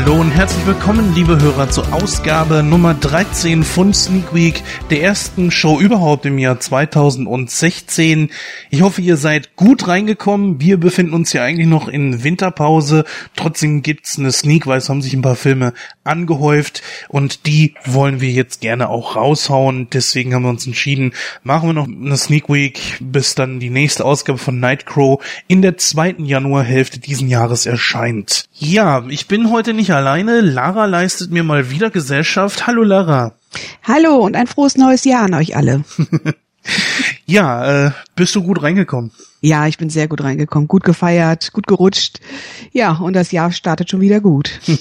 Hallo und herzlich willkommen, liebe Hörer, zur Ausgabe Nummer 13 von Sneak Week, der ersten Show überhaupt im Jahr 2016. Ich hoffe, ihr seid gut reingekommen. Wir befinden uns ja eigentlich noch in Winterpause. Trotzdem gibt's eine Sneak, weil es haben sich ein paar Filme angehäuft und die wollen wir jetzt gerne auch raushauen. Deswegen haben wir uns entschieden, machen wir noch eine Sneak Week, bis dann die nächste Ausgabe von Nightcrow in der zweiten Januarhälfte diesen Jahres erscheint. Ja, ich bin heute nicht alleine. Lara leistet mir mal wieder Gesellschaft. Hallo Lara. Hallo und ein frohes neues Jahr an euch alle. ja, äh, bist du gut reingekommen? Ja, ich bin sehr gut reingekommen, gut gefeiert, gut gerutscht. Ja, und das Jahr startet schon wieder gut.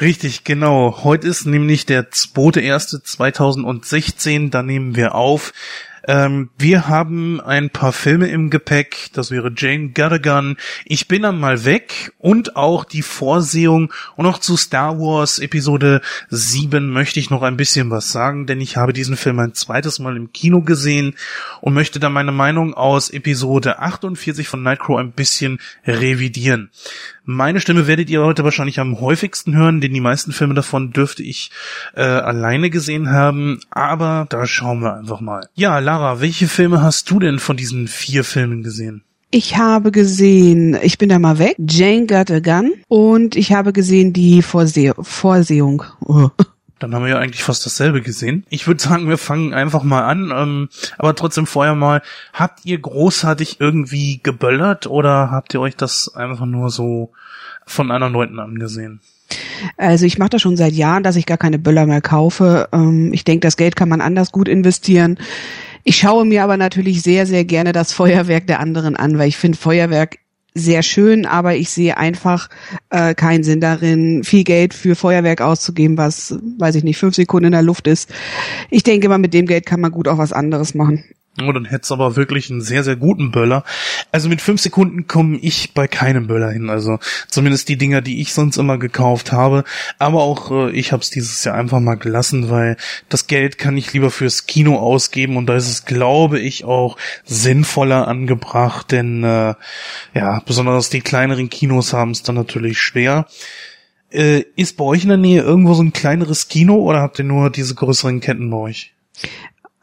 Richtig, genau. Heute ist nämlich der 2.1.2016, da nehmen wir auf. Ähm, wir haben ein paar Filme im Gepäck. Das wäre Jane Gattergun, Ich bin dann mal weg und auch die Vorsehung und noch zu Star Wars Episode 7 möchte ich noch ein bisschen was sagen, denn ich habe diesen Film ein zweites Mal im Kino gesehen und möchte dann meine Meinung aus Episode 48 von Nightcrow ein bisschen revidieren. Meine Stimme werdet ihr heute wahrscheinlich am häufigsten hören, denn die meisten Filme davon dürfte ich äh, alleine gesehen haben. Aber da schauen wir einfach mal. Ja, Lara, welche Filme hast du denn von diesen vier Filmen gesehen? Ich habe gesehen, ich bin da mal weg, Jane Got a Gun und ich habe gesehen die Vorseh Vorsehung. Oh. Dann haben wir ja eigentlich fast dasselbe gesehen. Ich würde sagen, wir fangen einfach mal an. Ähm, aber trotzdem vorher mal, habt ihr großartig irgendwie geböllert oder habt ihr euch das einfach nur so von anderen Leuten angesehen? Also ich mache das schon seit Jahren, dass ich gar keine Böller mehr kaufe. Ähm, ich denke, das Geld kann man anders gut investieren. Ich schaue mir aber natürlich sehr, sehr gerne das Feuerwerk der anderen an, weil ich finde, Feuerwerk sehr schön, aber ich sehe einfach äh, keinen Sinn darin, viel Geld für Feuerwerk auszugeben, was, weiß ich nicht, fünf Sekunden in der Luft ist. Ich denke mal, mit dem Geld kann man gut auch was anderes machen. Oh, dann hättest aber wirklich einen sehr, sehr guten Böller. Also mit fünf Sekunden komme ich bei keinem Böller hin. Also zumindest die Dinger, die ich sonst immer gekauft habe. Aber auch äh, ich habe es dieses Jahr einfach mal gelassen, weil das Geld kann ich lieber fürs Kino ausgeben und da ist es, glaube ich, auch sinnvoller angebracht, denn äh, ja, besonders die kleineren Kinos haben es dann natürlich schwer. Äh, ist bei euch in der Nähe irgendwo so ein kleineres Kino oder habt ihr nur diese größeren Ketten bei euch?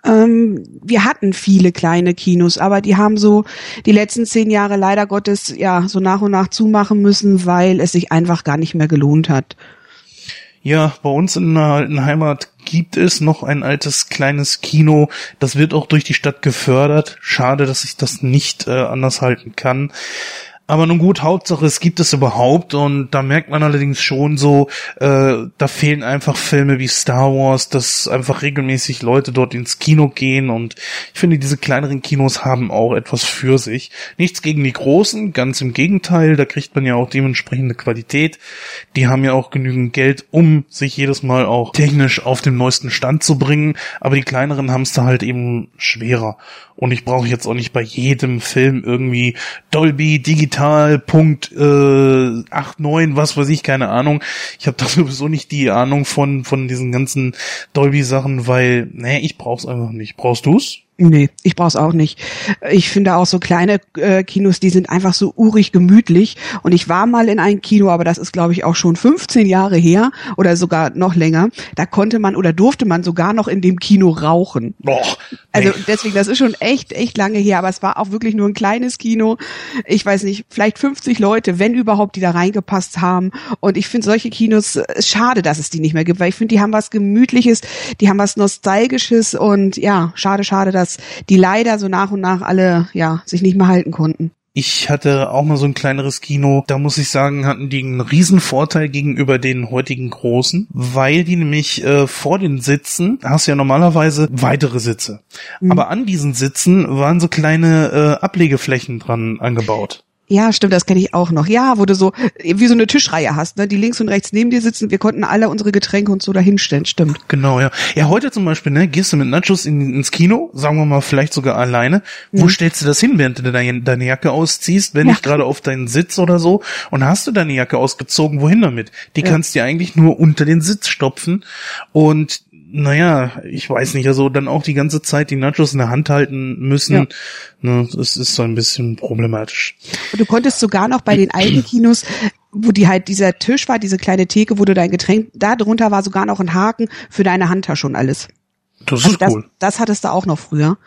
Ähm, wir hatten viele kleine Kinos, aber die haben so die letzten zehn Jahre leider Gottes ja so nach und nach zumachen müssen, weil es sich einfach gar nicht mehr gelohnt hat. Ja, bei uns in der alten Heimat gibt es noch ein altes kleines Kino. Das wird auch durch die Stadt gefördert. Schade, dass ich das nicht äh, anders halten kann. Aber nun gut, Hauptsache es gibt es überhaupt und da merkt man allerdings schon so, äh, da fehlen einfach Filme wie Star Wars, dass einfach regelmäßig Leute dort ins Kino gehen und ich finde, diese kleineren Kinos haben auch etwas für sich. Nichts gegen die großen, ganz im Gegenteil, da kriegt man ja auch dementsprechende Qualität. Die haben ja auch genügend Geld, um sich jedes Mal auch technisch auf den neuesten Stand zu bringen, aber die kleineren haben es da halt eben schwerer. Und ich brauche jetzt auch nicht bei jedem Film irgendwie Dolby Digital Punkt äh, 8, 9, was weiß ich, keine Ahnung. Ich habe da sowieso nicht die Ahnung von von diesen ganzen Dolby Sachen, weil, nee, ich brauch's einfach nicht. Brauchst du's? Nee, ich brauch's auch nicht. Ich finde auch so kleine äh, Kinos, die sind einfach so urig gemütlich. Und ich war mal in einem Kino, aber das ist, glaube ich, auch schon 15 Jahre her oder sogar noch länger. Da konnte man oder durfte man sogar noch in dem Kino rauchen. Boah, also deswegen, das ist schon echt, echt lange her, aber es war auch wirklich nur ein kleines Kino. Ich weiß nicht, vielleicht 50 Leute, wenn überhaupt, die da reingepasst haben. Und ich finde solche Kinos, ist schade, dass es die nicht mehr gibt, weil ich finde, die haben was Gemütliches, die haben was Nostalgisches und ja, schade, schade, dass dass die leider so nach und nach alle ja sich nicht mehr halten konnten. Ich hatte auch mal so ein kleineres Kino. Da muss ich sagen, hatten die einen riesen Vorteil gegenüber den heutigen großen, weil die nämlich äh, vor den Sitzen hast du ja normalerweise weitere Sitze. Mhm. Aber an diesen Sitzen waren so kleine äh, Ablegeflächen dran angebaut. Ja, stimmt, das kenne ich auch noch. Ja, wo du so wie so eine Tischreihe hast, ne, die links und rechts neben dir sitzen. Wir konnten alle unsere Getränke und so dahinstellen. Stimmt. Genau, ja. Ja, heute zum Beispiel, ne, gehst du mit Nachos in, ins Kino, sagen wir mal vielleicht sogar alleine. Wo mhm. stellst du das hin, während du deine, deine Jacke ausziehst, wenn ja. nicht gerade auf deinen Sitz oder so? Und hast du deine Jacke ausgezogen? Wohin damit? Die ja. kannst du dir eigentlich nur unter den Sitz stopfen und naja, ich weiß nicht, also dann auch die ganze Zeit die Nachos in der Hand halten müssen, ja. ne, das ist so ein bisschen problematisch. Und du konntest sogar noch bei den alten Kinos wo die halt dieser Tisch war, diese kleine Theke, wo du dein Getränk, da drunter war sogar noch ein Haken für deine Handtasche und alles. Das ist Also das, cool. das hattest du auch noch früher.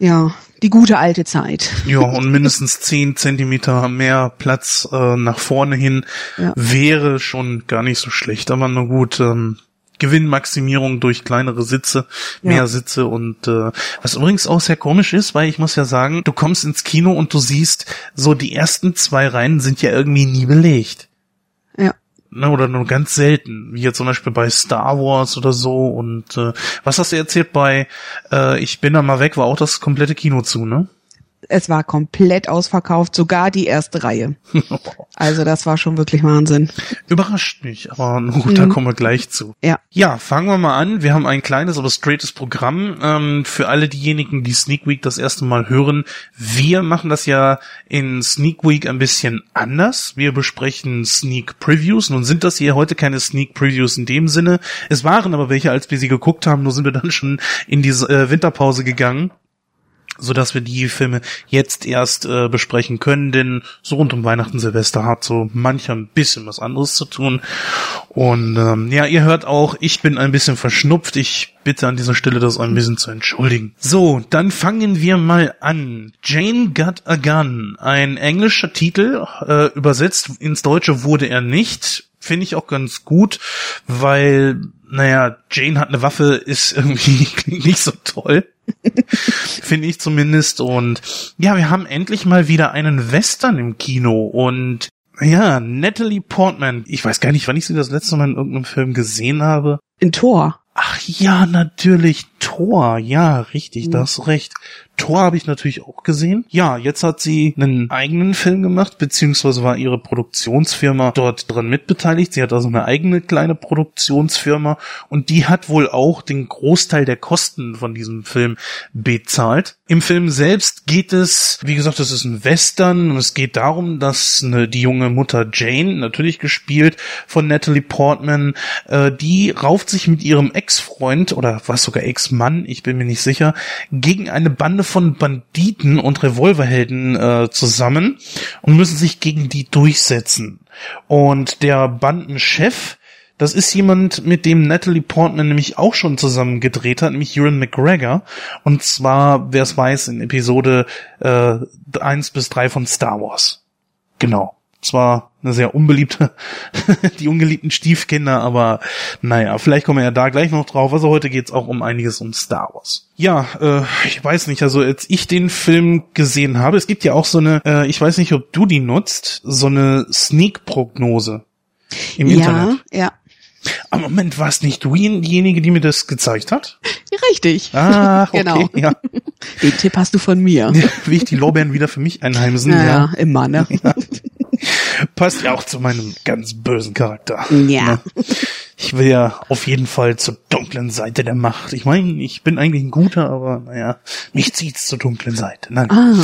Ja, die gute alte Zeit. Ja, und mindestens zehn Zentimeter mehr Platz äh, nach vorne hin Ja. wäre schon gar nicht so schlecht. Aber na gut, ähm, Gewinnmaximierung durch kleinere Sitze, mehr Ja. Sitze und äh, was übrigens auch sehr komisch ist, weil ich muss ja sagen, du kommst ins Kino und du siehst, so die ersten zwei Reihen sind ja irgendwie nie belegt. Ja. Ne, oder nur ganz selten, wie jetzt zum Beispiel bei Star Wars oder so. Und äh, was hast du erzählt bei äh, Ich bin da mal weg, war auch das komplette Kino zu, ne? Es war komplett ausverkauft, sogar die erste Reihe. Also das war schon wirklich Wahnsinn. Überrascht mich, aber gut, da kommen wir gleich zu. Ja. Ja, fangen wir mal an. Wir haben ein kleines, aber straightes Programm. Ähm, für alle diejenigen, die Sneak Week das erste Mal hören. Wir machen das ja in Sneak Week ein bisschen anders. Wir besprechen Sneak Previews. Nun sind das hier heute keine Sneak Previews in dem Sinne. Es waren aber welche, als wir sie geguckt haben. Nur sind wir dann schon in diese äh, Winterpause gegangen so dass wir die Filme jetzt erst äh, besprechen können, denn so rund um Weihnachten, Silvester hat so mancher ein bisschen was anderes zu tun. Und ähm, ja, ihr hört auch, ich bin ein bisschen verschnupft. Ich bitte an dieser Stelle, das ein bisschen zu entschuldigen. So, dann fangen wir mal an. Jane Got a Gun, ein englischer Titel, äh, übersetzt ins Deutsche wurde er nicht. Finde ich auch ganz gut, weil, naja, Jane hat eine Waffe, ist irgendwie klingt nicht so toll. Finde ich zumindest. Und ja, wir haben endlich mal wieder einen Western im Kino. Und ja, Natalie Portman. Ich weiß gar nicht, wann ich sie das letzte Mal in irgendeinem Film gesehen habe. In Tor. Ach ja, natürlich. Thor. Ja, richtig, da hast du recht. Thor habe ich natürlich auch gesehen. Ja, jetzt hat sie einen eigenen Film gemacht, beziehungsweise war ihre Produktionsfirma dort dran mitbeteiligt. Sie hat also eine eigene kleine Produktionsfirma und die hat wohl auch den Großteil der Kosten von diesem Film bezahlt. Im Film selbst geht es, wie gesagt, es ist ein Western und es geht darum, dass eine, die junge Mutter Jane, natürlich gespielt von Natalie Portman, äh, die rauft sich mit ihrem Ex-Freund oder was sogar Ex-Mann, ich bin mir nicht sicher, gegen eine Bande von Banditen und Revolverhelden äh, zusammen und müssen sich gegen die durchsetzen. Und der Bandenchef, das ist jemand, mit dem Natalie Portman nämlich auch schon zusammen gedreht hat, nämlich Ewan McGregor. Und zwar, wer es weiß, in Episode äh, 1 bis 3 von Star Wars. Genau. Zwar eine sehr unbeliebte, die ungeliebten Stiefkinder, aber naja, vielleicht kommen wir ja da gleich noch drauf. Also heute geht's auch um einiges um Star Wars. Ja, äh, ich weiß nicht, also als ich den Film gesehen habe, es gibt ja auch so eine, äh, ich weiß nicht, ob du die nutzt, so eine Sneak-Prognose im ja, Internet. ja. Aber Moment, war es nicht du diejenige, die mir das gezeigt hat? Richtig. Ah, okay, Genau. ja. Den Tipp hast du von mir. Wie ich die Lorbeeren wieder für mich einheimsen, Naja, ja. immer, ne? Passt ja auch zu meinem ganz bösen Charakter. Ja. Ne? Ich will ja auf jeden Fall zur dunklen Seite der Macht. Ich meine, ich bin eigentlich ein guter, aber naja, mich zieht's zur dunklen Seite. Nein. Ah,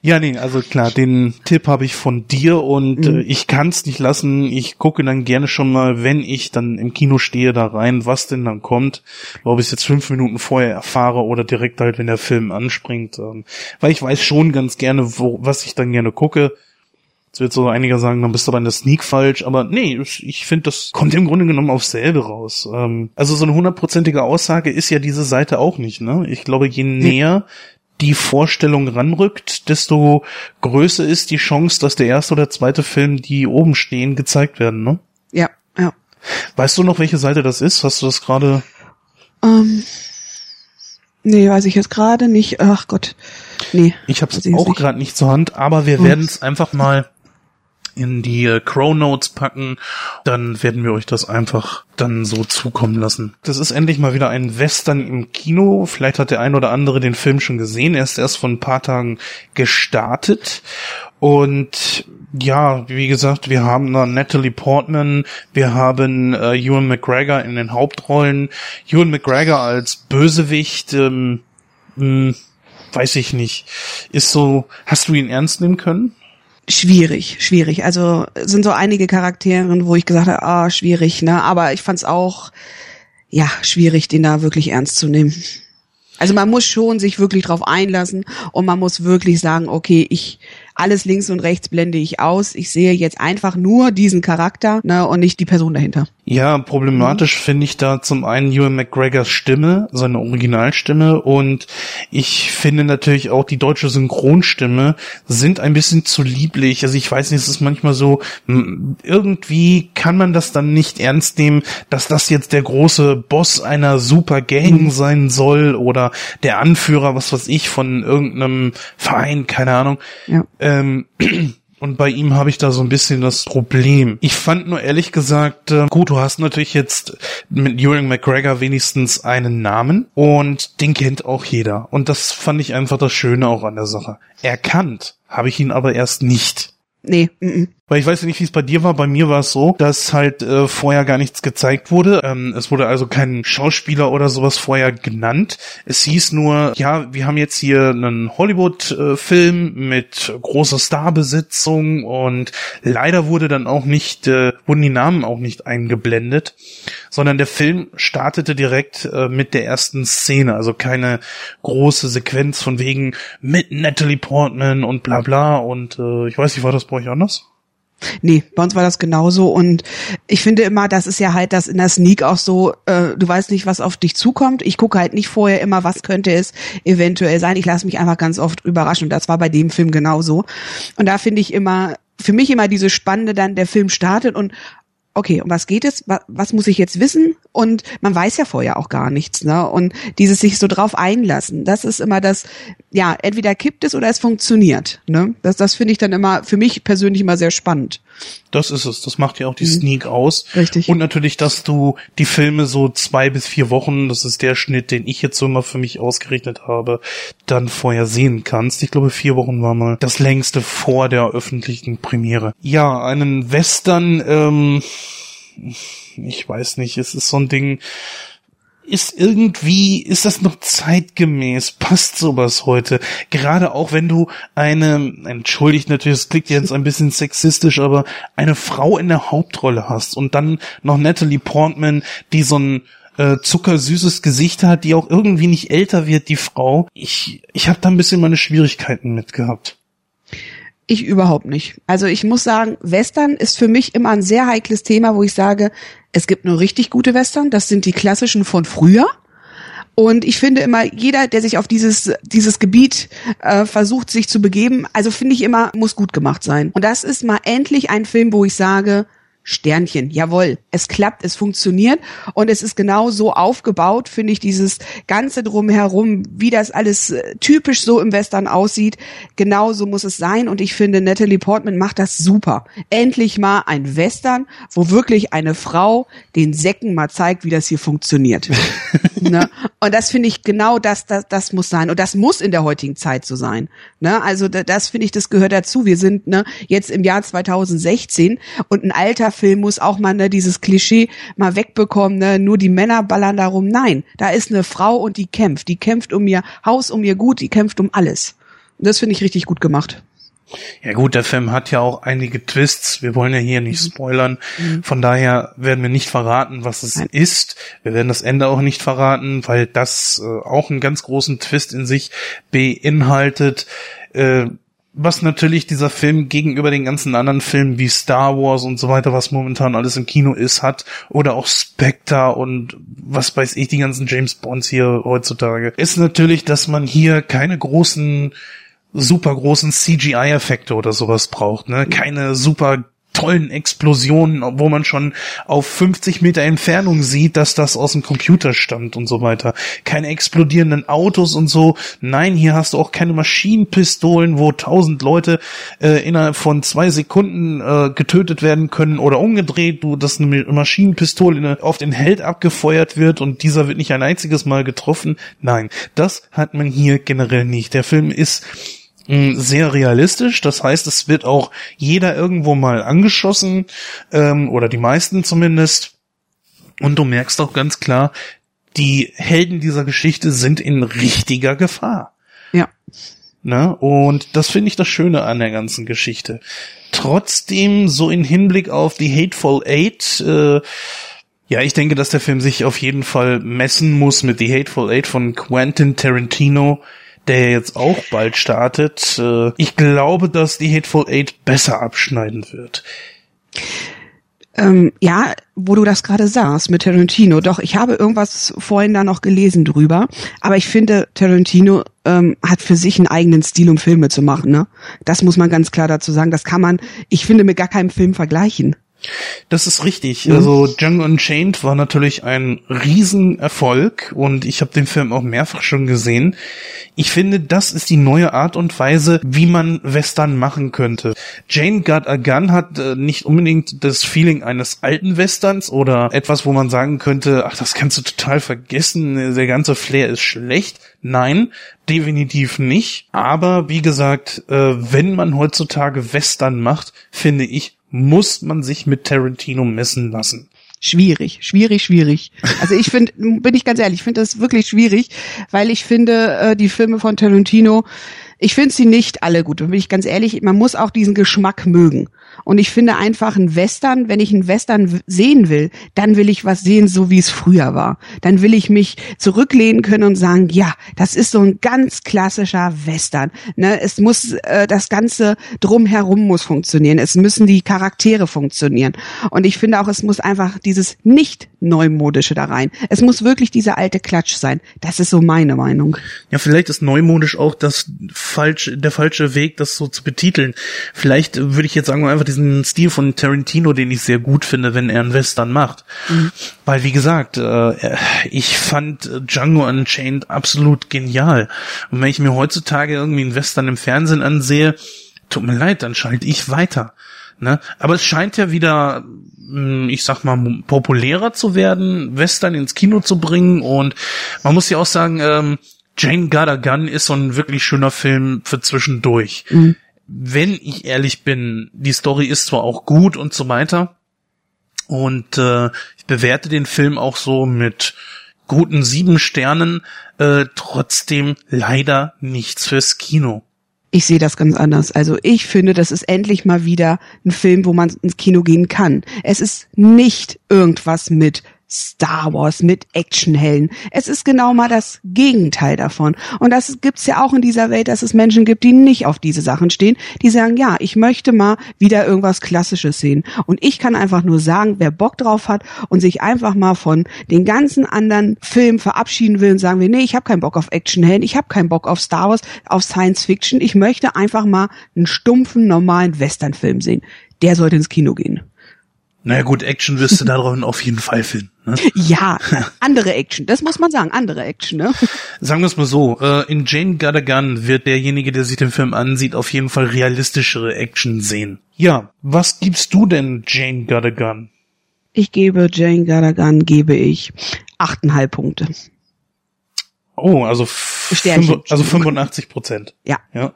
Ja, nee, also klar, den Tipp habe ich von dir und Mhm. äh, ich kann's nicht lassen. Ich gucke dann gerne schon mal, wenn ich dann im Kino stehe, da rein, was denn dann kommt. Ob ich es jetzt fünf Minuten vorher erfahre oder direkt halt, wenn der Film anspringt. Ähm, weil ich weiß schon ganz gerne, wo, was ich dann gerne gucke. Jetzt wird so einiger sagen, dann bist du aber in der Sneak falsch, aber nee, ich, finde, das kommt im Grunde genommen aufs selbe raus. Ähm, also so eine hundertprozentige Aussage ist ja diese Seite auch nicht, ne? Ich glaube, je näher die Vorstellung ranrückt, desto größer ist die Chance, dass der erste oder zweite Film, die oben stehen, gezeigt werden, ne? ja, ja. Weißt du noch, welche Seite das ist? Hast du das gerade? Ähm, nee, weiß ich jetzt gerade nicht. Ach Gott. Nee. Ich habe es auch gerade nicht zur Hand, aber wir Hm. werden es einfach mal in die äh, Crow Notes packen, dann werden wir euch das einfach dann so zukommen lassen. Das ist endlich mal wieder ein Western im Kino. Vielleicht hat der ein oder andere den Film schon gesehen. Er ist erst vor ein paar Tagen gestartet. Und ja, wie gesagt, wir haben da Natalie Portman, wir haben äh, Ewan McGregor in den Hauptrollen. Ewan McGregor als Bösewicht, ähm, mh, weiß ich nicht. Ist so, hast du ihn ernst nehmen können? Schwierig, schwierig. Also sind so einige Charakteren, wo ich gesagt habe, ah, schwierig, ne? Aber ich fand es auch, ja, schwierig, den da wirklich ernst zu nehmen. Also man muss schon sich wirklich drauf einlassen und man muss wirklich sagen, okay, ich alles links und rechts blende ich aus. Ich sehe jetzt einfach nur diesen Charakter ne, und nicht die Person dahinter. Ja, problematisch mhm. finde ich da zum einen Ewan McGregors Stimme, seine Originalstimme und ich finde natürlich auch die deutsche Synchronstimme sind ein bisschen zu lieblich. Also ich weiß nicht, es ist manchmal so, irgendwie kann man das dann nicht ernst nehmen, dass das jetzt der große Boss einer super Gang mhm. sein soll oder der Anführer, was weiß ich, von irgendeinem Verein, keine Ahnung. Ja. Ähm, und bei ihm habe ich da so ein bisschen das Problem. Ich fand nur ehrlich gesagt, äh, gut, du hast natürlich jetzt mit Ewan McGregor wenigstens einen Namen und den kennt auch jeder. Und das fand ich einfach das Schöne auch an der Sache. Erkannt habe ich ihn aber erst nicht. Nee. Mm -mm. Weil ich weiß ja nicht, wie es bei dir war. Bei mir war es so, dass halt äh, vorher gar nichts gezeigt wurde. Ähm, es wurde also kein Schauspieler oder sowas vorher genannt. Es hieß nur, ja, wir haben jetzt hier einen Hollywood-Film mit großer Starbesitzung und leider wurde dann auch nicht, äh, wurden die Namen auch nicht eingeblendet, sondern der Film startete direkt äh, mit der ersten Szene. Also keine große Sequenz von wegen mit Natalie Portman und bla bla und äh, ich weiß nicht, war das bei euch anders? Nee, bei uns war das genauso und ich finde immer, das ist ja halt das in der Sneak auch so, äh, du weißt nicht, was auf dich zukommt. Ich gucke halt nicht vorher immer, was könnte es eventuell sein. Ich lasse mich einfach ganz oft überraschen und das war bei dem Film genauso. Und da finde ich immer, für mich immer diese Spannende dann, der Film startet und okay, um was geht es? Was, muss ich jetzt wissen? Und man weiß ja vorher auch gar nichts, ne? Und dieses sich so drauf einlassen, das ist immer das, ja, entweder kippt es oder es funktioniert, ne? Das, das finde ich dann immer für mich persönlich immer sehr spannend. Das ist es. Das macht ja auch die mhm. Sneak aus. Richtig. Und natürlich, dass du die Filme so zwei bis vier Wochen, das ist der Schnitt, den ich jetzt so immer für mich ausgerechnet habe, dann vorher sehen kannst. Ich glaube, vier Wochen war mal das längste vor der öffentlichen Premiere. Ja, einen Western, ähm, ich weiß nicht, es ist so ein Ding, ist irgendwie, ist das noch zeitgemäß? Passt sowas heute? Gerade auch wenn du eine, entschuldigt natürlich, es klingt jetzt ein bisschen sexistisch, aber eine Frau in der Hauptrolle hast und dann noch Natalie Portman, die so ein äh, zuckersüßes Gesicht hat, die auch irgendwie nicht älter wird, die Frau. Ich, ich habe da ein bisschen meine Schwierigkeiten mit gehabt. Ich überhaupt nicht. Also ich muss sagen, Western ist für mich immer ein sehr heikles Thema, wo ich sage, es gibt nur richtig gute Western. Das sind die klassischen von früher. Und ich finde immer, jeder, der sich auf dieses, dieses Gebiet äh, versucht, sich zu begeben, also finde ich immer, muss gut gemacht sein. Und das ist mal endlich ein Film, wo ich sage, Sternchen, jawohl, es klappt, es funktioniert und es ist genau so aufgebaut, finde ich, dieses ganze drumherum, wie das alles äh, typisch so im Western aussieht, genau so muss es sein und ich finde, Natalie Portman macht das super. Endlich mal ein Western, wo wirklich eine Frau den Säcken mal zeigt, wie das hier funktioniert. ne? Und das finde ich genau das, das, das muss sein und das muss in der heutigen Zeit so sein. Ne? Also das, das finde ich, das gehört dazu. Wir sind ne, jetzt im Jahr 2016 und ein alter Film muss auch mal ne, dieses Klischee mal wegbekommen, ne, nur die Männer ballern darum. Nein, da ist eine Frau und die kämpft. Die kämpft um ihr Haus, um ihr Gut, die kämpft um alles. Und das finde ich richtig gut gemacht. Ja gut, der Film hat ja auch einige Twists. Wir wollen ja hier nicht mhm. spoilern. Mhm. Von daher werden wir nicht verraten, was es ist. Wir werden das Ende auch nicht verraten, weil das äh, auch einen ganz großen Twist in sich beinhaltet. Äh, was natürlich dieser Film gegenüber den ganzen anderen Filmen wie Star Wars und so weiter, was momentan alles im Kino ist, hat, oder auch Spectre und was weiß ich, die ganzen James Bonds hier heutzutage, ist natürlich, dass man hier keine großen super großen CGI-Effekte oder sowas braucht, ne? Keine super tollen Explosionen, wo man schon auf 50 Meter Entfernung sieht, dass das aus dem Computer stammt und so weiter. Keine explodierenden Autos und so. Nein, hier hast du auch keine Maschinenpistolen, wo tausend Leute äh, innerhalb von zwei Sekunden äh, getötet werden können oder umgedreht, du, dass eine Maschinenpistole auf den Held abgefeuert wird und dieser wird nicht ein einziges Mal getroffen. Nein, das hat man hier generell nicht. Der Film ist sehr realistisch. Das heißt, es wird auch jeder irgendwo mal angeschossen ähm, oder die meisten zumindest. Und du merkst auch ganz klar, die Helden dieser Geschichte sind in richtiger Gefahr. Ja. Ne? Und das finde ich das Schöne an der ganzen Geschichte. Trotzdem, so in Hinblick auf die Hateful Eight, äh, ja, ich denke, dass der Film sich auf jeden Fall messen muss mit The Hateful Eight von Quentin Tarantino der jetzt auch bald startet. Äh, ich glaube, dass die Hateful Eight besser abschneiden wird. Ähm, ja, wo du das gerade sagst mit Tarantino. Doch, ich habe irgendwas vorhin da noch gelesen drüber. Aber ich finde, Tarantino ähm, hat für sich einen eigenen Stil, um Filme zu machen. Ne? Das muss man ganz klar dazu sagen. Das kann man, ich finde, mit gar keinem Film vergleichen. Das ist richtig. Mhm. Also Django Unchained war natürlich ein Riesenerfolg und ich habe den Film auch mehrfach schon gesehen. Ich finde, das ist die neue Art und Weise, wie man Western machen könnte. Jane Got a Gun hat äh, nicht unbedingt das Feeling eines alten Westerns oder etwas, wo man sagen könnte, ach, das kannst du total vergessen, der ganze Flair ist schlecht. Nein, definitiv nicht. Aber wie gesagt, äh, wenn man heutzutage Western macht, finde ich, muss man sich mit Tarantino messen lassen. Schwierig, schwierig, schwierig. Also ich finde, bin ich ganz ehrlich, ich finde das wirklich schwierig, weil ich finde, äh, die Filme von Tarantino, ich finde sie nicht alle gut. Da bin ich ganz ehrlich, man muss auch diesen Geschmack mögen. Und ich finde einfach ein Western, wenn ich einen Western sehen will, dann will ich was sehen, so wie es früher war. Dann will ich mich zurücklehnen können und sagen, ja, das ist so ein ganz klassischer Western. Ne, es muss äh, das ganze drumherum muss funktionieren. Es müssen die Charaktere funktionieren. Und ich finde auch, es muss einfach dieses nicht neumodische da rein. Es muss wirklich dieser alte Klatsch sein. Das ist so meine Meinung. Ja, vielleicht ist neumodisch auch das falsch der falsche Weg, das so zu betiteln. Vielleicht würde ich jetzt sagen, einfach diesen Stil von Tarantino, den ich sehr gut finde, wenn er einen Western macht. Mhm. Weil, wie gesagt, äh, ich fand Django Unchained absolut genial. Und wenn ich mir heutzutage irgendwie einen Western im Fernsehen ansehe, tut mir leid, dann schalte ich weiter. Ne? Aber es scheint ja wieder, hm, ich sag mal, populärer zu werden, Western ins Kino zu bringen. Und man muss ja auch sagen, ähm, Jane Got a Gun ist so ein wirklich schöner Film für zwischendurch. Mhm wenn ich ehrlich bin, die Story ist zwar auch gut und so weiter. Und äh, ich bewerte den Film auch so mit guten sieben Sternen, äh, trotzdem leider nichts fürs Kino. Ich sehe das ganz anders. Also ich finde, das ist endlich mal wieder ein Film, wo man ins Kino gehen kann. Es ist nicht irgendwas mit Star Wars mit Actionhelden. Es ist genau mal das Gegenteil davon. Und das gibt's ja auch in dieser Welt, dass es Menschen gibt, die nicht auf diese Sachen stehen, die sagen, ja, ich möchte mal wieder irgendwas Klassisches sehen. Und ich kann einfach nur sagen, wer Bock drauf hat und sich einfach mal von den ganzen anderen Filmen verabschieden will und sagen will, nee, ich habe keinen Bock auf Actionhelden, ich habe keinen Bock auf Star Wars, auf Science Fiction, ich möchte einfach mal einen stumpfen, normalen Westernfilm sehen. Der sollte ins Kino gehen. Naja gut, Action wirst du da drin auf jeden Fall finden. Ne? Ja, andere Action, das muss man sagen, andere Action. Ne? Sagen wir es mal so, äh, in Jane Got a Gun wird derjenige, der sich den Film ansieht, auf jeden Fall realistischere Action sehen. Ja, was gibst du denn Jane Got a Gun? Ich gebe Jane Got a Gun, gebe ich achteinhalb Punkte. Oh, also, fünf, also 85 Prozent. Ja. Ja,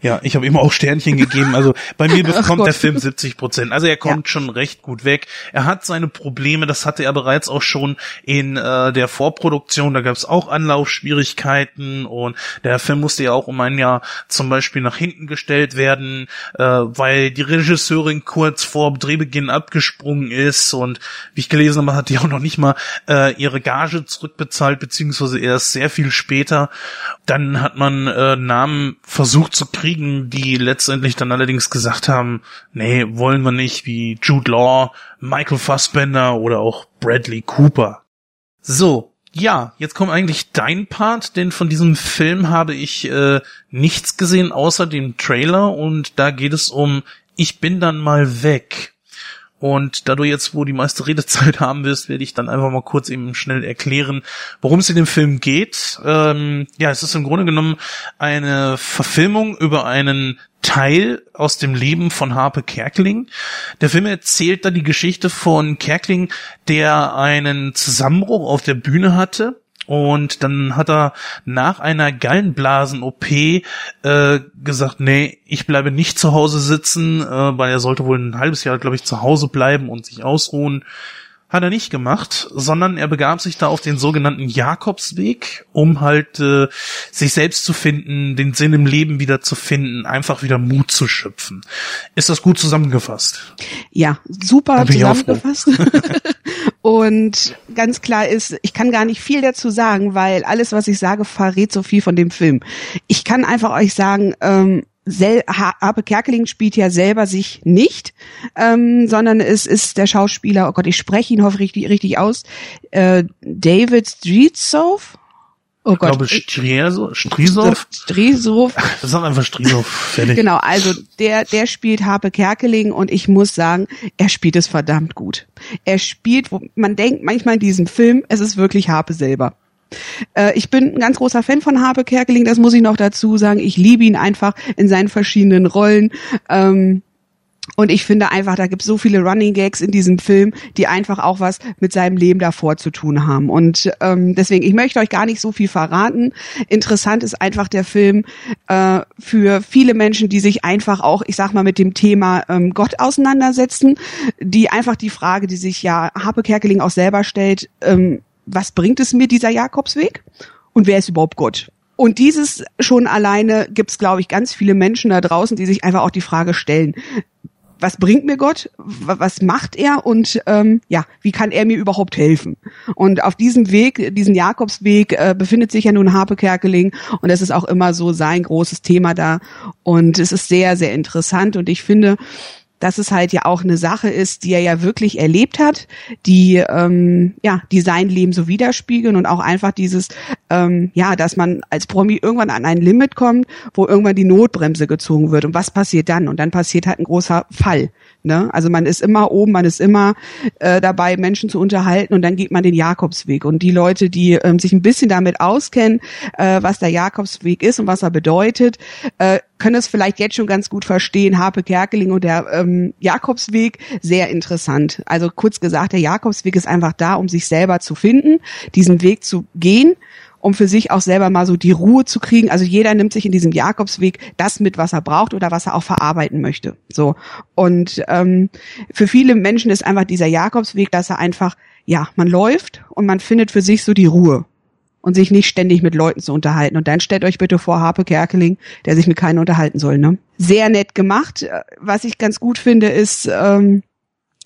ja ich habe immer auch Sternchen gegeben. Also bei mir bekommt der Film 70 Prozent. Also er kommt ja. schon recht gut weg. Er hat seine Probleme, das hatte er bereits auch schon in äh, der Vorproduktion. Da gab es auch Anlaufschwierigkeiten und der Film musste ja auch um ein Jahr zum Beispiel nach hinten gestellt werden, äh, weil die Regisseurin kurz vor Drehbeginn abgesprungen ist und wie ich gelesen habe, hat die auch noch nicht mal äh, ihre Gage zurückbezahlt, beziehungsweise erst sehr viel später. Dann hat man äh, Namen versucht zu kriegen, die letztendlich dann allerdings gesagt haben, nee, wollen wir nicht, wie Jude Law, Michael Fassbender oder auch Bradley Cooper. So, ja, jetzt kommt eigentlich dein Part, denn von diesem Film habe ich äh, nichts gesehen außer dem Trailer und da geht es um Ich bin dann mal weg. Und da du jetzt, wo die meiste Redezeit haben wirst, werde ich dann einfach mal kurz eben schnell erklären, worum es in dem Film geht. Ähm, ja, es ist im Grunde genommen eine Verfilmung über einen Teil aus dem Leben von Harpe Kerkeling. Der Film erzählt da die Geschichte von Kerkeling, der einen Zusammenbruch auf der Bühne hatte und dann hat er nach einer Gallenblasen-OP äh, gesagt, nee, ich bleibe nicht zu Hause sitzen, äh, weil er sollte wohl ein halbes Jahr, glaube ich, zu Hause bleiben und sich ausruhen. Hat er nicht gemacht, sondern er begab sich da auf den sogenannten Jakobsweg, um halt äh, sich selbst zu finden, den Sinn im Leben wieder zu finden, einfach wieder Mut zu schöpfen. Ist das gut zusammengefasst? Ja, super zusammengefasst. Und ganz klar ist, ich kann gar nicht viel dazu sagen, weil alles, was ich sage, verrät so viel von dem Film. Ich kann einfach euch sagen, ähm, Sel Harpe Kerkeling spielt ja selber sich nicht, ähm, sondern es ist der Schauspieler, oh Gott, ich spreche ihn hoffentlich richtig, aus, äh, David Streetsow. Oh Gott. Ich glaube, Strisow. Strisow. Das ist einfach Strisow. Fertig. Genau, also der, der spielt Harpe Kerkeling und ich muss sagen, er spielt es verdammt gut. Er spielt, wo man denkt manchmal in diesem Film, es ist wirklich Harpe selber. Äh, ich bin ein ganz großer Fan von Harpe Kerkeling, das muss ich noch dazu sagen. Ich liebe ihn einfach in seinen verschiedenen Rollen. Ähm, und ich finde einfach, da gibt es so viele Running Gags in diesem Film, die einfach auch was mit seinem Leben davor zu tun haben. Und ähm, deswegen, ich möchte euch gar nicht so viel verraten. Interessant ist einfach der Film äh, für viele Menschen, die sich einfach auch, ich sag mal, mit dem Thema ähm, Gott auseinandersetzen, die einfach die Frage, die sich ja Harpe Kerkeling auch selber stellt, ähm, was bringt es mir, dieser Jakobsweg? Und wer ist überhaupt Gott? Und dieses schon alleine gibt es, glaube ich, ganz viele Menschen da draußen, die sich einfach auch die Frage stellen, was bringt mir Gott? Was macht er? Und ähm, ja, wie kann er mir überhaupt helfen? Und auf diesem Weg, diesen Jakobsweg, äh, befindet sich ja nun Harpe Kerkeling und das ist auch immer so sein großes Thema da. Und es ist sehr, sehr interessant und ich finde, dass es halt ja auch eine Sache ist, die er ja wirklich erlebt hat, die ähm, ja, die sein Leben so widerspiegeln und auch einfach dieses, ähm, ja, dass man als Promi irgendwann an ein Limit kommt, wo irgendwann die Notbremse gezogen wird. Und was passiert dann? Und dann passiert halt ein großer Fall. Ne? Also man ist immer oben, man ist immer äh, dabei, Menschen zu unterhalten und dann geht man den Jakobsweg. Und die Leute, die ähm, sich ein bisschen damit auskennen, äh, was der Jakobsweg ist und was er bedeutet, äh, können es vielleicht jetzt schon ganz gut verstehen. Harpe Kerkeling und der ähm, Jakobsweg, sehr interessant. Also kurz gesagt, der Jakobsweg ist einfach da, um sich selber zu finden, diesen Weg zu gehen um für sich auch selber mal so die Ruhe zu kriegen. Also jeder nimmt sich in diesem Jakobsweg das mit, was er braucht oder was er auch verarbeiten möchte. So und ähm, für viele Menschen ist einfach dieser Jakobsweg, dass er einfach ja man läuft und man findet für sich so die Ruhe und sich nicht ständig mit Leuten zu unterhalten. Und dann stellt euch bitte vor Harpe Kerkeling, der sich mit keinen unterhalten soll. Ne? Sehr nett gemacht. Was ich ganz gut finde, ist ähm,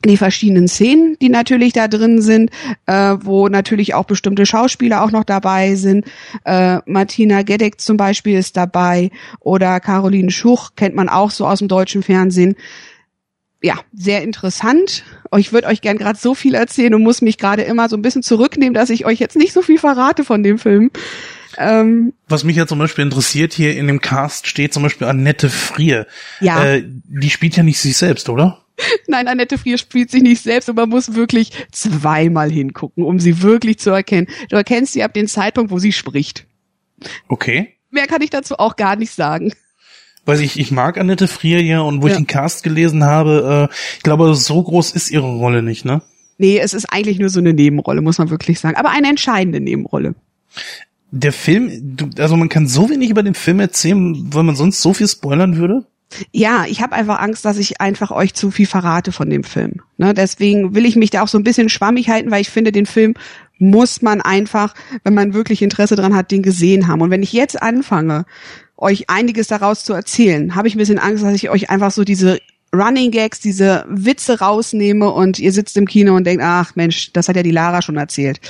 die verschiedenen Szenen, die natürlich da drin sind, äh, wo natürlich auch bestimmte Schauspieler auch noch dabei sind. Äh, Martina Gedeck zum Beispiel ist dabei oder Caroline Schuch kennt man auch so aus dem deutschen Fernsehen. Ja, sehr interessant. Ich würde euch gern gerade so viel erzählen und muss mich gerade immer so ein bisschen zurücknehmen, dass ich euch jetzt nicht so viel verrate von dem Film. Ähm, Was mich ja zum Beispiel interessiert, hier in dem Cast steht zum Beispiel Annette Frier. Ja. Äh, die spielt ja nicht sich selbst, oder? Nein, Annette Frier spielt sich nicht selbst und man muss wirklich zweimal hingucken, um sie wirklich zu erkennen. Du erkennst sie ab dem Zeitpunkt, wo sie spricht. Okay. Mehr kann ich dazu auch gar nicht sagen. Weiß ich, ich mag Annette Frier ja und wo ja. ich den Cast gelesen habe, äh, ich glaube, so groß ist ihre Rolle nicht, ne? Nee, es ist eigentlich nur so eine Nebenrolle, muss man wirklich sagen. Aber eine entscheidende Nebenrolle. Der Film, also man kann so wenig über den Film erzählen, weil man sonst so viel spoilern würde? Ja, ich habe einfach Angst, dass ich einfach euch zu viel verrate von dem Film. Ne, deswegen will ich mich da auch so ein bisschen schwammig halten, weil ich finde, den Film muss man einfach, wenn man wirklich Interesse dran hat, den gesehen haben. Und wenn ich jetzt anfange, euch einiges daraus zu erzählen, habe ich ein bisschen Angst, dass ich euch einfach so diese Running Gags, diese Witze rausnehme und ihr sitzt im Kino und denkt, ach Mensch, das hat ja die Lara schon erzählt.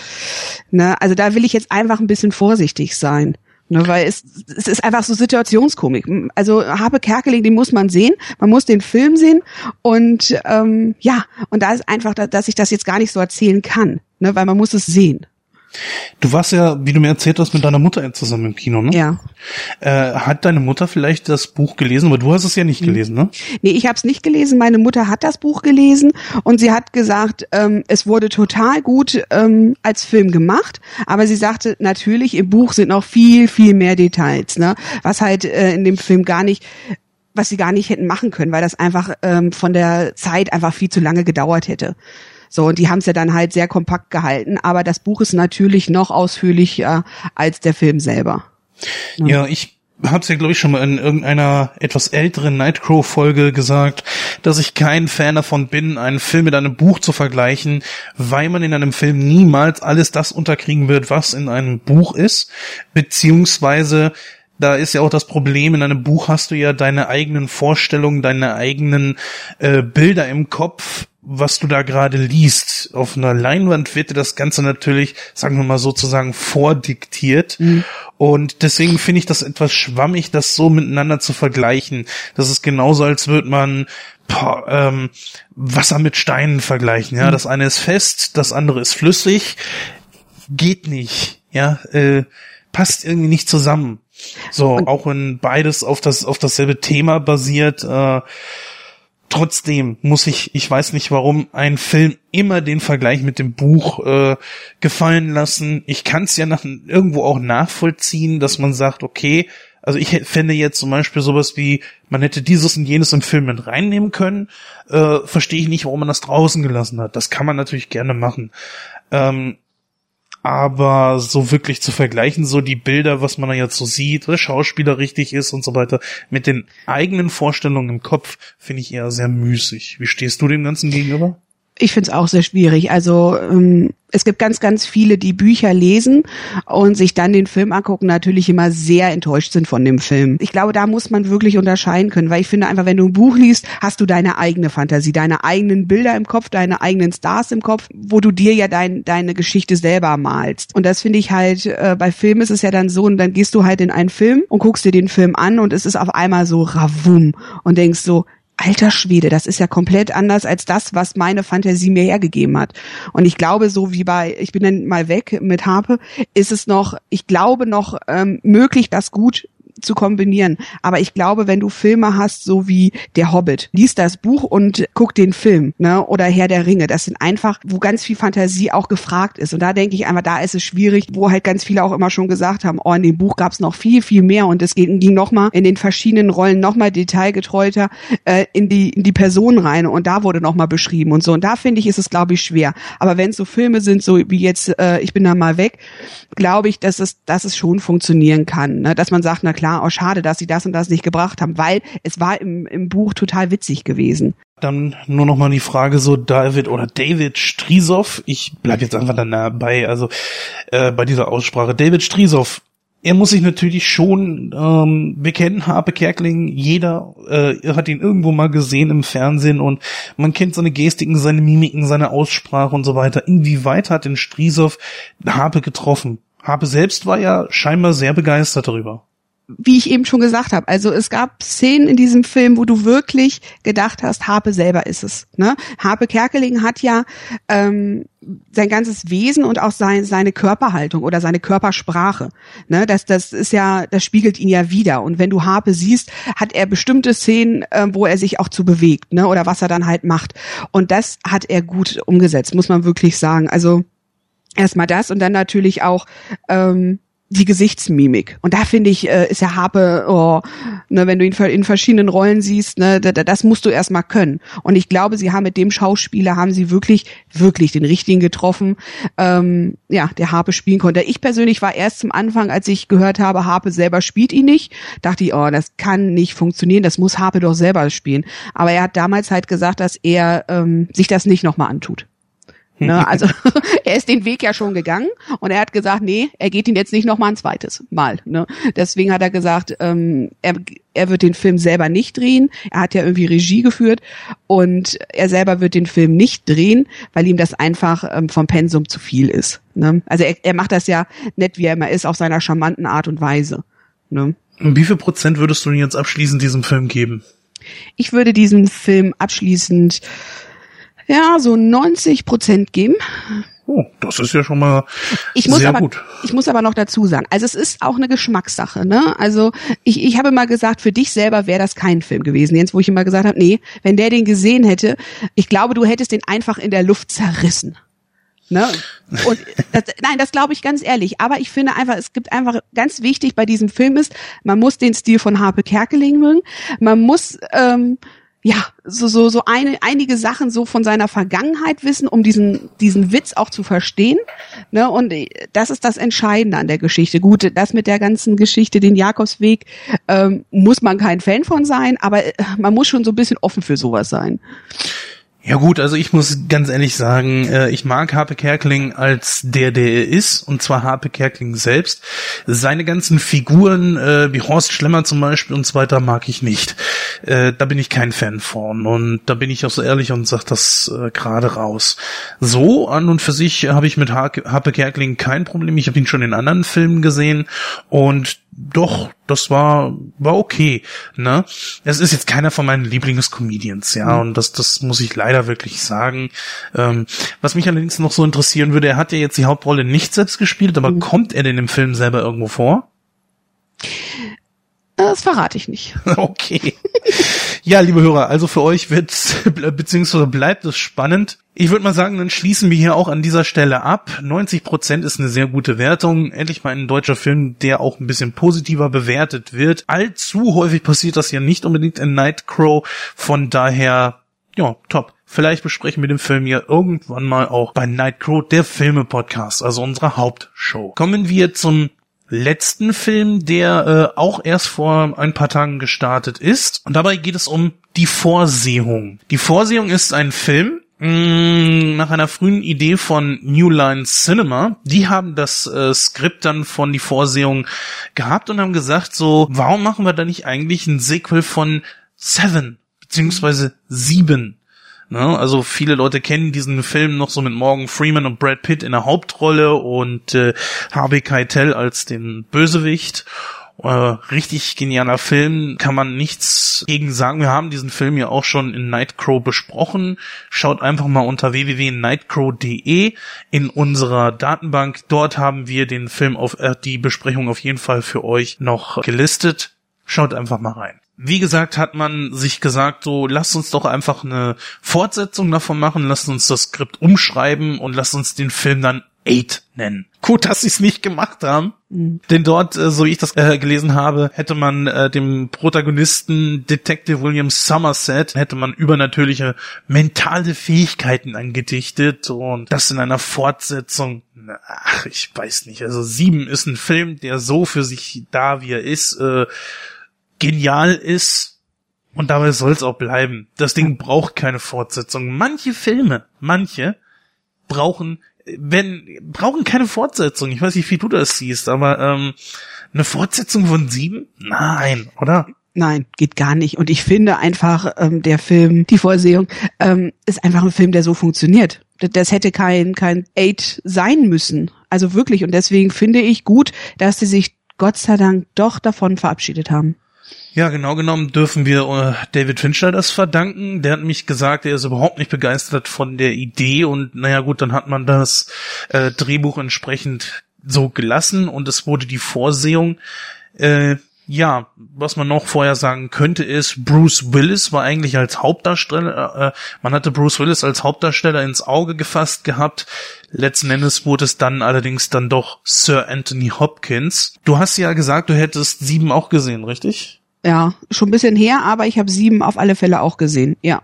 Ne? Also da will ich jetzt einfach ein bisschen vorsichtig sein. Ne, weil es, es ist einfach so Situationskomik. Also Habe Kerkeling, den muss man sehen, man muss den Film sehen und ähm, ja, und da ist einfach, dass ich das jetzt gar nicht so erzählen kann, ne, weil man muss es sehen. Du warst ja, wie du mir erzählt hast, mit deiner Mutter zusammen im Kino, ne? Ja. Äh, hat deine Mutter vielleicht das Buch gelesen? Aber du hast es ja nicht mhm. gelesen, ne? Nee, ich habe es nicht gelesen. Meine Mutter hat das Buch gelesen und sie hat gesagt, ähm, es wurde total gut ähm, als Film gemacht. Aber sie sagte, natürlich, im Buch sind noch viel, viel mehr Details, ne? Was halt äh, in dem Film gar nicht was sie gar nicht hätten machen können, weil das einfach ähm, von der Zeit einfach viel zu lange gedauert hätte. So, und die haben es ja dann halt sehr kompakt gehalten, aber das Buch ist natürlich noch ausführlicher als der Film selber. Ja, ja ich hab's ja, glaube ich, schon mal in irgendeiner etwas älteren Nightcrow-Folge gesagt, dass ich kein Fan davon bin, einen Film mit einem Buch zu vergleichen, weil man in einem Film niemals alles das unterkriegen wird, was in einem Buch ist, beziehungsweise da ist ja auch das Problem, in einem Buch hast du ja deine eigenen Vorstellungen, deine eigenen äh, Bilder im Kopf, was du da gerade liest. Auf einer Leinwand wird dir das Ganze natürlich, sagen wir mal sozusagen, vordiktiert. Mhm. Und deswegen finde ich das etwas schwammig, das so miteinander zu vergleichen. Das ist genauso, als würde man boah, ähm, Wasser mit Steinen vergleichen. Ja, mhm. das eine ist fest, das andere ist flüssig. Geht nicht. Ja, äh, passt irgendwie nicht zusammen. So, und auch wenn beides auf das, auf dasselbe Thema basiert, äh, trotzdem muss ich, ich weiß nicht warum, ein Film immer den Vergleich mit dem Buch äh, gefallen lassen. Ich kann es ja nach, irgendwo auch nachvollziehen, dass man sagt, okay, also ich fände jetzt zum Beispiel sowas wie, man hätte dieses und jenes im Film mit reinnehmen können, äh, verstehe ich nicht, warum man das draußen gelassen hat. Das kann man natürlich gerne machen. Ähm, aber so wirklich zu vergleichen, so die Bilder, was man da jetzt so sieht, der Schauspieler richtig ist und so weiter, mit den eigenen Vorstellungen im Kopf, finde ich eher sehr müßig. Wie stehst du dem Ganzen gegenüber? Ich finde es auch sehr schwierig. Also ähm, es gibt ganz, ganz viele, die Bücher lesen und sich dann den Film angucken, natürlich immer sehr enttäuscht sind von dem Film. Ich glaube, da muss man wirklich unterscheiden können, weil ich finde einfach, wenn du ein Buch liest, hast du deine eigene Fantasie, deine eigenen Bilder im Kopf, deine eigenen Stars im Kopf, wo du dir ja dein, deine Geschichte selber malst. Und das finde ich halt, äh, bei Filmen ist es ja dann so, und dann gehst du halt in einen Film und guckst dir den Film an und es ist auf einmal so ravum und denkst so, alter Schwede, das ist ja komplett anders als das, was meine Fantasie mir hergegeben hat. Und ich glaube, so wie bei Ich bin dann mal weg mit Harpe, ist es noch, ich glaube noch ähm, möglich, das gut zu kombinieren. Aber ich glaube, wenn du Filme hast, so wie Der Hobbit, liest das Buch und guck den Film, ne? Oder Herr der Ringe. Das sind einfach, wo ganz viel Fantasie auch gefragt ist. Und da denke ich einfach, da ist es schwierig, wo halt ganz viele auch immer schon gesagt haben, oh, in dem Buch gab es noch viel, viel mehr und es ging, ging nochmal in den verschiedenen Rollen nochmal detailgetreuter äh, in die in die Person rein und da wurde nochmal beschrieben und so. Und da finde ich, ist es, glaube ich, schwer. Aber wenn es so Filme sind, so wie jetzt, äh, ich bin da mal weg, glaube ich, dass es, dass es schon funktionieren kann. Ne? Dass man sagt, na klar, klar, oh schade, dass sie das und das nicht gebracht haben, weil es war im, im Buch total witzig gewesen. Dann nur noch mal die Frage so David oder David Strisow. Ich bleib jetzt einfach dann dabei, also äh, bei dieser Aussprache. David Strisow, er muss sich natürlich schon, ähm, wir kennen Harpe Kerkling, jeder äh, hat ihn irgendwo mal gesehen im Fernsehen und man kennt seine Gestiken, seine Mimiken, seine Aussprache und so weiter. Inwieweit hat denn Strisow Harpe getroffen? Harpe selbst war ja scheinbar sehr begeistert darüber wie ich eben schon gesagt habe, also es gab Szenen in diesem Film, wo du wirklich gedacht hast, Harpe selber ist es. Ne? Harpe Kerkeling hat ja ähm, sein ganzes Wesen und auch sein, seine Körperhaltung oder seine Körpersprache. Ne? Das, das ist ja, das spiegelt ihn ja wieder. Und wenn du Harpe siehst, hat er bestimmte Szenen, äh, wo er sich auch zu bewegt, ne? Oder was er dann halt macht. Und das hat er gut umgesetzt, muss man wirklich sagen. Also erstmal das und dann natürlich auch ähm, die Gesichtsmimik. Und da finde ich, äh, ist ja Harpe, oh, ne, wenn du ihn in verschiedenen Rollen siehst, ne, das musst du erstmal können. Und ich glaube, sie haben mit dem Schauspieler, haben sie wirklich, wirklich den richtigen getroffen, ähm, ja, der Harpe spielen konnte. Ich persönlich war erst zum Anfang, als ich gehört habe, Harpe selber spielt ihn nicht, dachte ich, oh, das kann nicht funktionieren, das muss Harpe doch selber spielen. Aber er hat damals halt gesagt, dass er ähm, sich das nicht nochmal antut. Ne, also er ist den Weg ja schon gegangen und er hat gesagt, nee, er geht ihn jetzt nicht noch mal ein zweites Mal. Ne? Deswegen hat er gesagt, ähm, er, er wird den Film selber nicht drehen. Er hat ja irgendwie Regie geführt und er selber wird den Film nicht drehen, weil ihm das einfach ähm, vom Pensum zu viel ist. Ne? Also er, er macht das ja nett, wie er immer ist, auf seiner charmanten Art und Weise. Ne? Wie viel Prozent würdest du denn jetzt abschließend diesem Film geben? Ich würde diesem Film abschließend ja, so 90 Prozent geben. Oh, das ist ja schon mal ich muss sehr aber, gut. Ich muss aber noch dazu sagen, also es ist auch eine Geschmackssache. Ne? Also ich, ich habe mal gesagt, für dich selber wäre das kein Film gewesen. Jetzt, wo ich immer gesagt habe, nee, wenn der den gesehen hätte, ich glaube, du hättest den einfach in der Luft zerrissen. Ne? Und das, nein, das glaube ich ganz ehrlich. Aber ich finde einfach, es gibt einfach ganz wichtig bei diesem Film ist, man muss den Stil von Harpe Kerkeling mögen. Man muss ähm, ja, so, so, so eine, einige Sachen so von seiner Vergangenheit wissen, um diesen, diesen Witz auch zu verstehen. Ne? Und das ist das Entscheidende an der Geschichte. Gut, das mit der ganzen Geschichte, den Jakobsweg, ähm, muss man kein Fan von sein, aber äh, man muss schon so ein bisschen offen für sowas sein. Ja gut, also ich muss ganz ehrlich sagen, äh, ich mag Harpe Kerkeling als der, der er ist, und zwar Harpe Kerkeling selbst. Seine ganzen Figuren, äh, wie Horst Schlemmer zum Beispiel und so weiter, mag ich nicht. Äh, da bin ich kein Fan von und da bin ich auch so ehrlich und sag das äh, gerade raus. So an und für sich habe ich mit Harpe Kerkeling kein Problem. Ich habe ihn schon in anderen Filmen gesehen und doch, das war, war okay, ne? Es ist jetzt keiner von meinen Lieblingscomedians, ja, mhm. und das, das muss ich leider wirklich sagen. Ähm, was mich allerdings noch so interessieren würde, er hat ja jetzt die Hauptrolle nicht selbst gespielt, aber mhm. kommt er denn im Film selber irgendwo vor? Das verrate ich nicht. Okay. Ja, liebe Hörer, also für euch wird beziehungsweise bleibt es spannend. Ich würde mal sagen, dann schließen wir hier auch an dieser Stelle ab. 90 Prozent ist eine sehr gute Wertung. Endlich mal ein deutscher Film, der auch ein bisschen positiver bewertet wird. Allzu häufig passiert das ja nicht unbedingt in Nightcrow. Von daher, ja, top. Vielleicht besprechen wir den Film ja irgendwann mal auch bei Nightcrow, der Filme-Podcast, also unserer Hauptshow. Kommen wir zum letzten Film, der äh, auch erst vor ein paar Tagen gestartet ist. Und dabei geht es um Die Vorsehung. Die Vorsehung ist ein Film, mm, nach einer frühen Idee von New Line Cinema. Die haben das äh, Skript dann von Die Vorsehung gehabt und haben gesagt, so, warum machen wir da nicht eigentlich ein Sequel von Seven, beziehungsweise Sieben? Ne? Also viele Leute kennen diesen Film noch so mit Morgan Freeman und Brad Pitt in der Hauptrolle und äh, Harvey Keitel als den Bösewicht. Äh, richtig genialer Film, kann man nichts gegen sagen. Wir haben diesen Film ja auch schon in Nightcrow besprochen. Schaut einfach mal unter www.nightcrow.de in unserer Datenbank. Dort haben wir den Film auf äh, die Besprechung auf jeden Fall für euch noch gelistet. Schaut einfach mal rein wie gesagt, hat man sich gesagt, so, lasst uns doch einfach eine Fortsetzung davon machen, lasst uns das Skript umschreiben und lasst uns den Film dann Eight nennen. Gut, dass sie es nicht gemacht haben. Mhm. Denn dort, äh, so wie ich das äh, gelesen habe, hätte man äh, dem Protagonisten Detective William Somerset, hätte man übernatürliche mentale Fähigkeiten angedichtet und das in einer Fortsetzung. Ach, ich weiß nicht. Also Sieben ist ein Film, der so für sich da, wie er ist, äh, genial ist und dabei soll es auch bleiben. Das Ding braucht keine Fortsetzung. Manche Filme, manche brauchen, wenn brauchen keine Fortsetzung. Ich weiß nicht, wie du das siehst, aber ähm, eine Fortsetzung von sieben? Nein, oder? Nein, geht gar nicht. Und ich finde einfach, ähm, der Film, die Vorsehung, ähm, ist einfach ein Film, der so funktioniert. Das hätte kein, kein Eight sein müssen. Also wirklich. Und deswegen finde ich gut, dass sie sich Gott sei Dank doch davon verabschiedet haben. Ja, genau genommen dürfen wir äh, David Fincher das verdanken. Der hat mich gesagt, er ist überhaupt nicht begeistert von der Idee und naja gut, dann hat man das äh, Drehbuch entsprechend so gelassen und es wurde die Vorsehung. Äh, ja, was man noch vorher sagen könnte ist, Bruce Willis war eigentlich als Hauptdarsteller, äh, man hatte Bruce Willis als Hauptdarsteller ins Auge gefasst gehabt. Letzten Endes wurde es dann allerdings dann doch Sir Anthony Hopkins. Du hast ja gesagt, du hättest sieben auch gesehen, richtig? Ja, schon ein bisschen her, aber ich habe sieben auf alle Fälle auch gesehen, ja.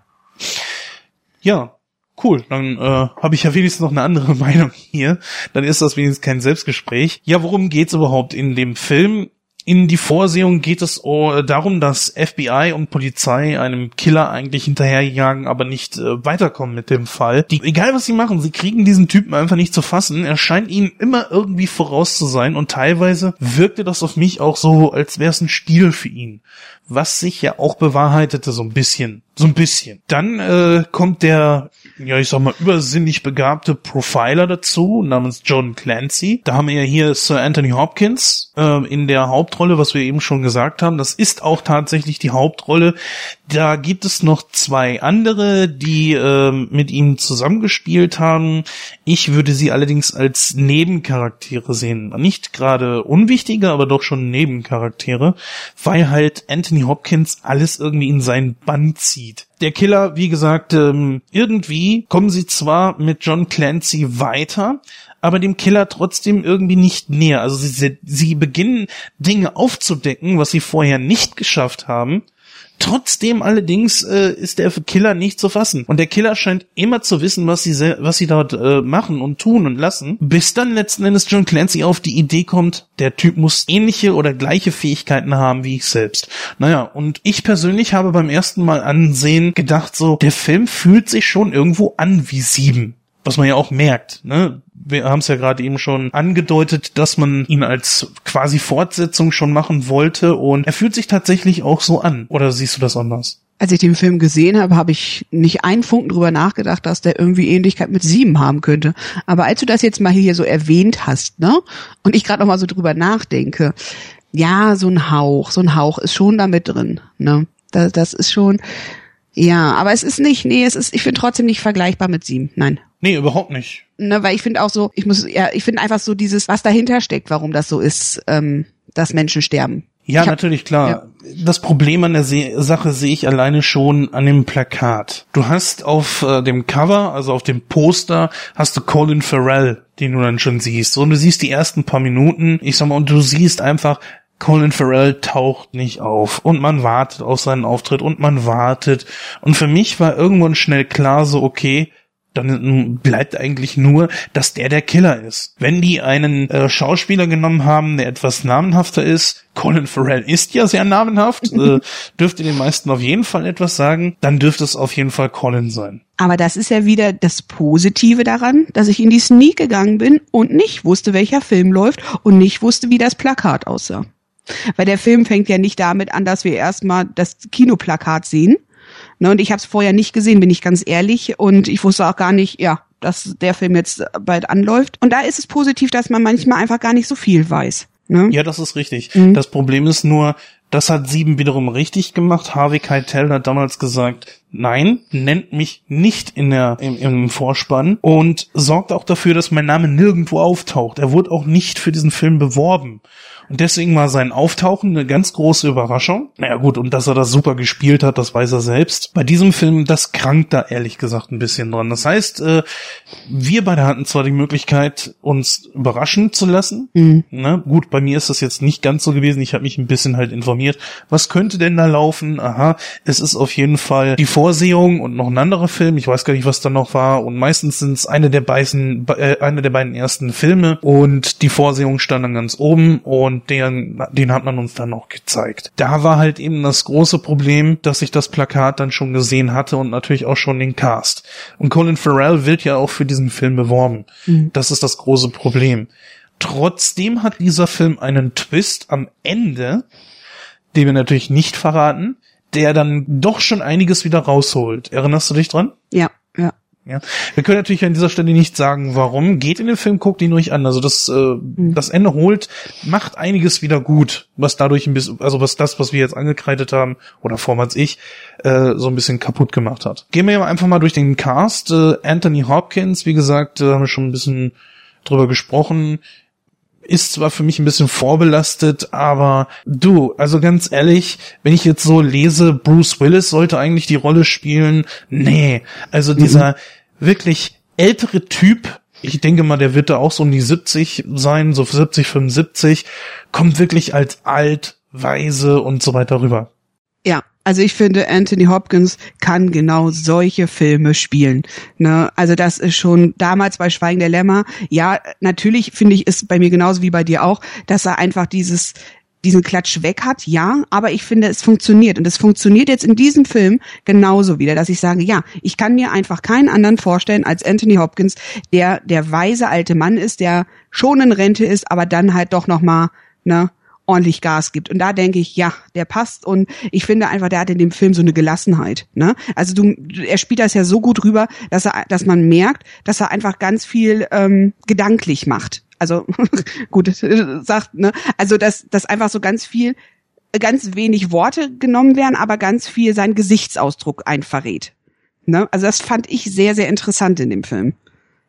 Ja, cool. Dann äh, habe ich ja wenigstens noch eine andere Meinung hier. Dann ist das wenigstens kein Selbstgespräch. Ja, worum geht's überhaupt in dem Film? In die Vorsehung geht es äh, darum, dass FBI und Polizei einem Killer eigentlich hinterherjagen, aber nicht äh, weiterkommen mit dem Fall. Die, egal was sie machen, sie kriegen diesen Typen einfach nicht zu fassen. Er scheint ihnen immer irgendwie voraus zu sein und teilweise wirkte das auf mich auch so, als wäre es ein Spiel für ihn. Was sich ja auch bewahrheitete so ein bisschen. So ein bisschen. Dann äh, kommt der ja, ich sag mal, übersinnlich begabte Profiler dazu, namens John Clancy. Da haben wir ja hier Sir Anthony Hopkins äh, in der Hauptrolle, was wir eben schon gesagt haben. Das ist auch tatsächlich die Hauptrolle. Da gibt es noch zwei andere, die äh, mit ihm zusammengespielt haben. Ich würde sie allerdings als Nebencharaktere sehen. Nicht gerade unwichtige, aber doch schon Nebencharaktere, weil halt Anthony Hopkins alles irgendwie in seinen Bann zieht der Killer, wie gesagt, ähm, irgendwie kommen sie zwar mit John Clancy weiter, aber dem Killer trotzdem irgendwie nicht näher. Also sie, sie beginnen Dinge aufzudecken, was sie vorher nicht geschafft haben. Trotzdem allerdings äh, ist der Killer nicht zu fassen. Und der Killer scheint immer zu wissen, was sie, was sie dort äh, machen und tun und lassen, bis dann letzten Endes John Clancy auf die Idee kommt, der Typ muss ähnliche oder gleiche Fähigkeiten haben wie ich selbst. Naja, und ich persönlich habe beim ersten Mal ansehen gedacht so, der Film fühlt sich schon irgendwo an wie sieben was man ja auch merkt, ne? Wir haben es ja gerade eben schon angedeutet, dass man ihn als quasi Fortsetzung schon machen wollte und er fühlt sich tatsächlich auch so an. Oder siehst du das anders? Als ich den Film gesehen habe, habe ich nicht einen Funken drüber nachgedacht, dass der irgendwie Ähnlichkeit mit sieben haben könnte. Aber als du das jetzt mal hier so erwähnt hast, ne? Und ich gerade noch mal so drüber nachdenke, ja, so ein Hauch, so ein Hauch ist schon da mit drin, ne? Das, das ist schon, ja, aber es ist nicht, nee, es ist, ich finde trotzdem nicht vergleichbar mit sieben, nein. Nee, überhaupt nicht. Ne, weil ich finde auch so, ich muss, ja, ich finde einfach so dieses, was dahinter steckt, warum das so ist, ähm, dass Menschen sterben. Ja, hab, natürlich, klar. Ja. Das Problem an der Se Sache sehe ich alleine schon an dem Plakat. Du hast auf äh, dem Cover, also auf dem Poster, hast du Colin Farrell, den du dann schon siehst. Und du siehst die ersten paar Minuten, ich sag mal, und du siehst einfach, Colin Farrell taucht nicht auf und man wartet auf seinen Auftritt und man wartet. Und für mich war irgendwann schnell klar so, okay, dann bleibt eigentlich nur, dass der der Killer ist. Wenn die einen äh, Schauspieler genommen haben, der etwas namenhafter ist, Colin Farrell ist ja sehr namenhaft, äh, dürfte den meisten auf jeden Fall etwas sagen, dann dürfte es auf jeden Fall Colin sein. Aber das ist ja wieder das Positive daran, dass ich in die Sneak gegangen bin und nicht wusste, welcher Film läuft und nicht wusste, wie das Plakat aussah. Weil der Film fängt ja nicht damit an, dass wir erstmal das Kinoplakat sehen, Ne, und ich habe es vorher nicht gesehen, bin ich ganz ehrlich. Und ich wusste auch gar nicht, ja, dass der Film jetzt bald anläuft. Und da ist es positiv, dass man manchmal einfach gar nicht so viel weiß. Ne? Ja, das ist richtig. Mhm. Das Problem ist nur, das hat Sieben wiederum richtig gemacht. Harvey Keitel hat damals gesagt, nein, nennt mich nicht in der, im, im Vorspann und sorgt auch dafür, dass mein Name nirgendwo auftaucht. Er wurde auch nicht für diesen Film beworben. Deswegen war sein Auftauchen eine ganz große Überraschung. Naja gut, und dass er das super gespielt hat, das weiß er selbst. Bei diesem Film, das krankt da ehrlich gesagt ein bisschen dran. Das heißt, äh, wir beide hatten zwar die Möglichkeit, uns überraschen zu lassen. Mhm. Ne? Gut, bei mir ist das jetzt nicht ganz so gewesen. Ich habe mich ein bisschen halt informiert. Was könnte denn da laufen? Aha, es ist auf jeden Fall die Vorsehung und noch ein anderer Film. Ich weiß gar nicht, was da noch war. Und meistens sind es eine der beiden, äh, eine der beiden ersten Filme. Und die Vorsehung stand dann ganz oben. Und den, den hat man uns dann noch gezeigt. Da war halt eben das große Problem, dass ich das Plakat dann schon gesehen hatte und natürlich auch schon den Cast. Und Colin Farrell wird ja auch für diesen Film beworben. Mhm. Das ist das große Problem. Trotzdem hat dieser Film einen Twist am Ende, den wir natürlich nicht verraten, der dann doch schon einiges wieder rausholt. Erinnerst du dich dran? Ja, ja. Wir können natürlich an dieser Stelle nicht sagen, warum. Geht in den Film, guckt ihn ruhig an. Also das, äh, mhm. das Ende holt, macht einiges wieder gut, was dadurch ein bisschen, also was das, was wir jetzt angekreidet haben, oder vormals ich, äh, so ein bisschen kaputt gemacht hat. Gehen wir einfach mal durch den Cast. Äh, Anthony Hopkins, wie gesagt, äh, haben wir schon ein bisschen drüber gesprochen ist zwar für mich ein bisschen vorbelastet, aber du, also ganz ehrlich, wenn ich jetzt so lese, Bruce Willis sollte eigentlich die Rolle spielen, nee, also dieser mhm. wirklich ältere Typ, ich denke mal, der wird da auch so um die 70 sein, so 70, 75, kommt wirklich als alt, weise und so weiter rüber. Ja, also ich finde, Anthony Hopkins kann genau solche Filme spielen. Ne? Also das ist schon damals bei Schweigen der Lämmer. Ja, natürlich finde ich, ist bei mir genauso wie bei dir auch, dass er einfach dieses diesen Klatsch weg hat, ja, aber ich finde, es funktioniert. Und es funktioniert jetzt in diesem Film genauso wieder, dass ich sage, ja, ich kann mir einfach keinen anderen vorstellen als Anthony Hopkins, der der weise alte Mann ist, der schon in Rente ist, aber dann halt doch nochmal, ne, ordentlich Gas gibt. Und da denke ich, ja, der passt. Und ich finde einfach, der hat in dem Film so eine Gelassenheit. Ne? Also du, er spielt das ja so gut rüber, dass er, dass man merkt, dass er einfach ganz viel ähm, gedanklich macht. Also gut, sagt, ne? Also dass, dass einfach so ganz viel, ganz wenig Worte genommen werden, aber ganz viel sein Gesichtsausdruck einverrät. Ne? Also das fand ich sehr, sehr interessant in dem Film.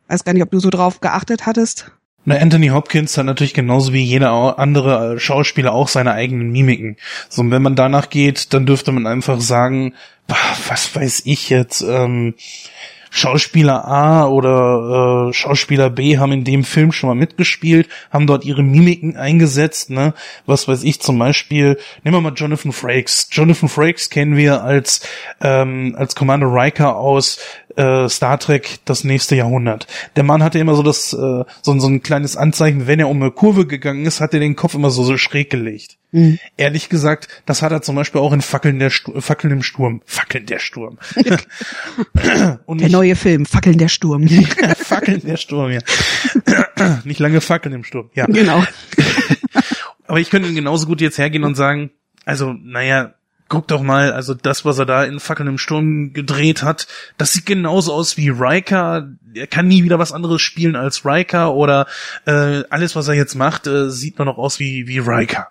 Weiß gar nicht, ob du so drauf geachtet hattest. Na, Anthony Hopkins hat natürlich genauso wie jeder andere Schauspieler auch seine eigenen Mimiken. So, und wenn man danach geht, dann dürfte man einfach sagen, was weiß ich jetzt, ähm, Schauspieler A oder äh, Schauspieler B haben in dem Film schon mal mitgespielt, haben dort ihre Mimiken eingesetzt, ne? Was weiß ich zum Beispiel, nehmen wir mal Jonathan Frakes. Jonathan Frakes kennen wir als, ähm, als Commander Riker aus äh, Star Trek das nächste Jahrhundert. Der Mann hatte immer so das, äh, so, so ein kleines Anzeichen, wenn er um eine Kurve gegangen ist, hat er den Kopf immer so, so schräg gelegt. Mhm. Ehrlich gesagt, das hat er zum Beispiel auch in Fackeln der Stu Fackeln im Sturm. Fackeln der Sturm. Und der neue Film, Fackeln der Sturm. Fackeln der Sturm, ja. nicht lange Fackeln im Sturm, ja. Genau. Aber ich könnte genauso gut jetzt hergehen und sagen, also, naja, guck doch mal, also das, was er da in Fackeln im Sturm gedreht hat, das sieht genauso aus wie Riker. Er kann nie wieder was anderes spielen als Riker oder äh, alles, was er jetzt macht, äh, sieht nur noch aus wie, wie Riker.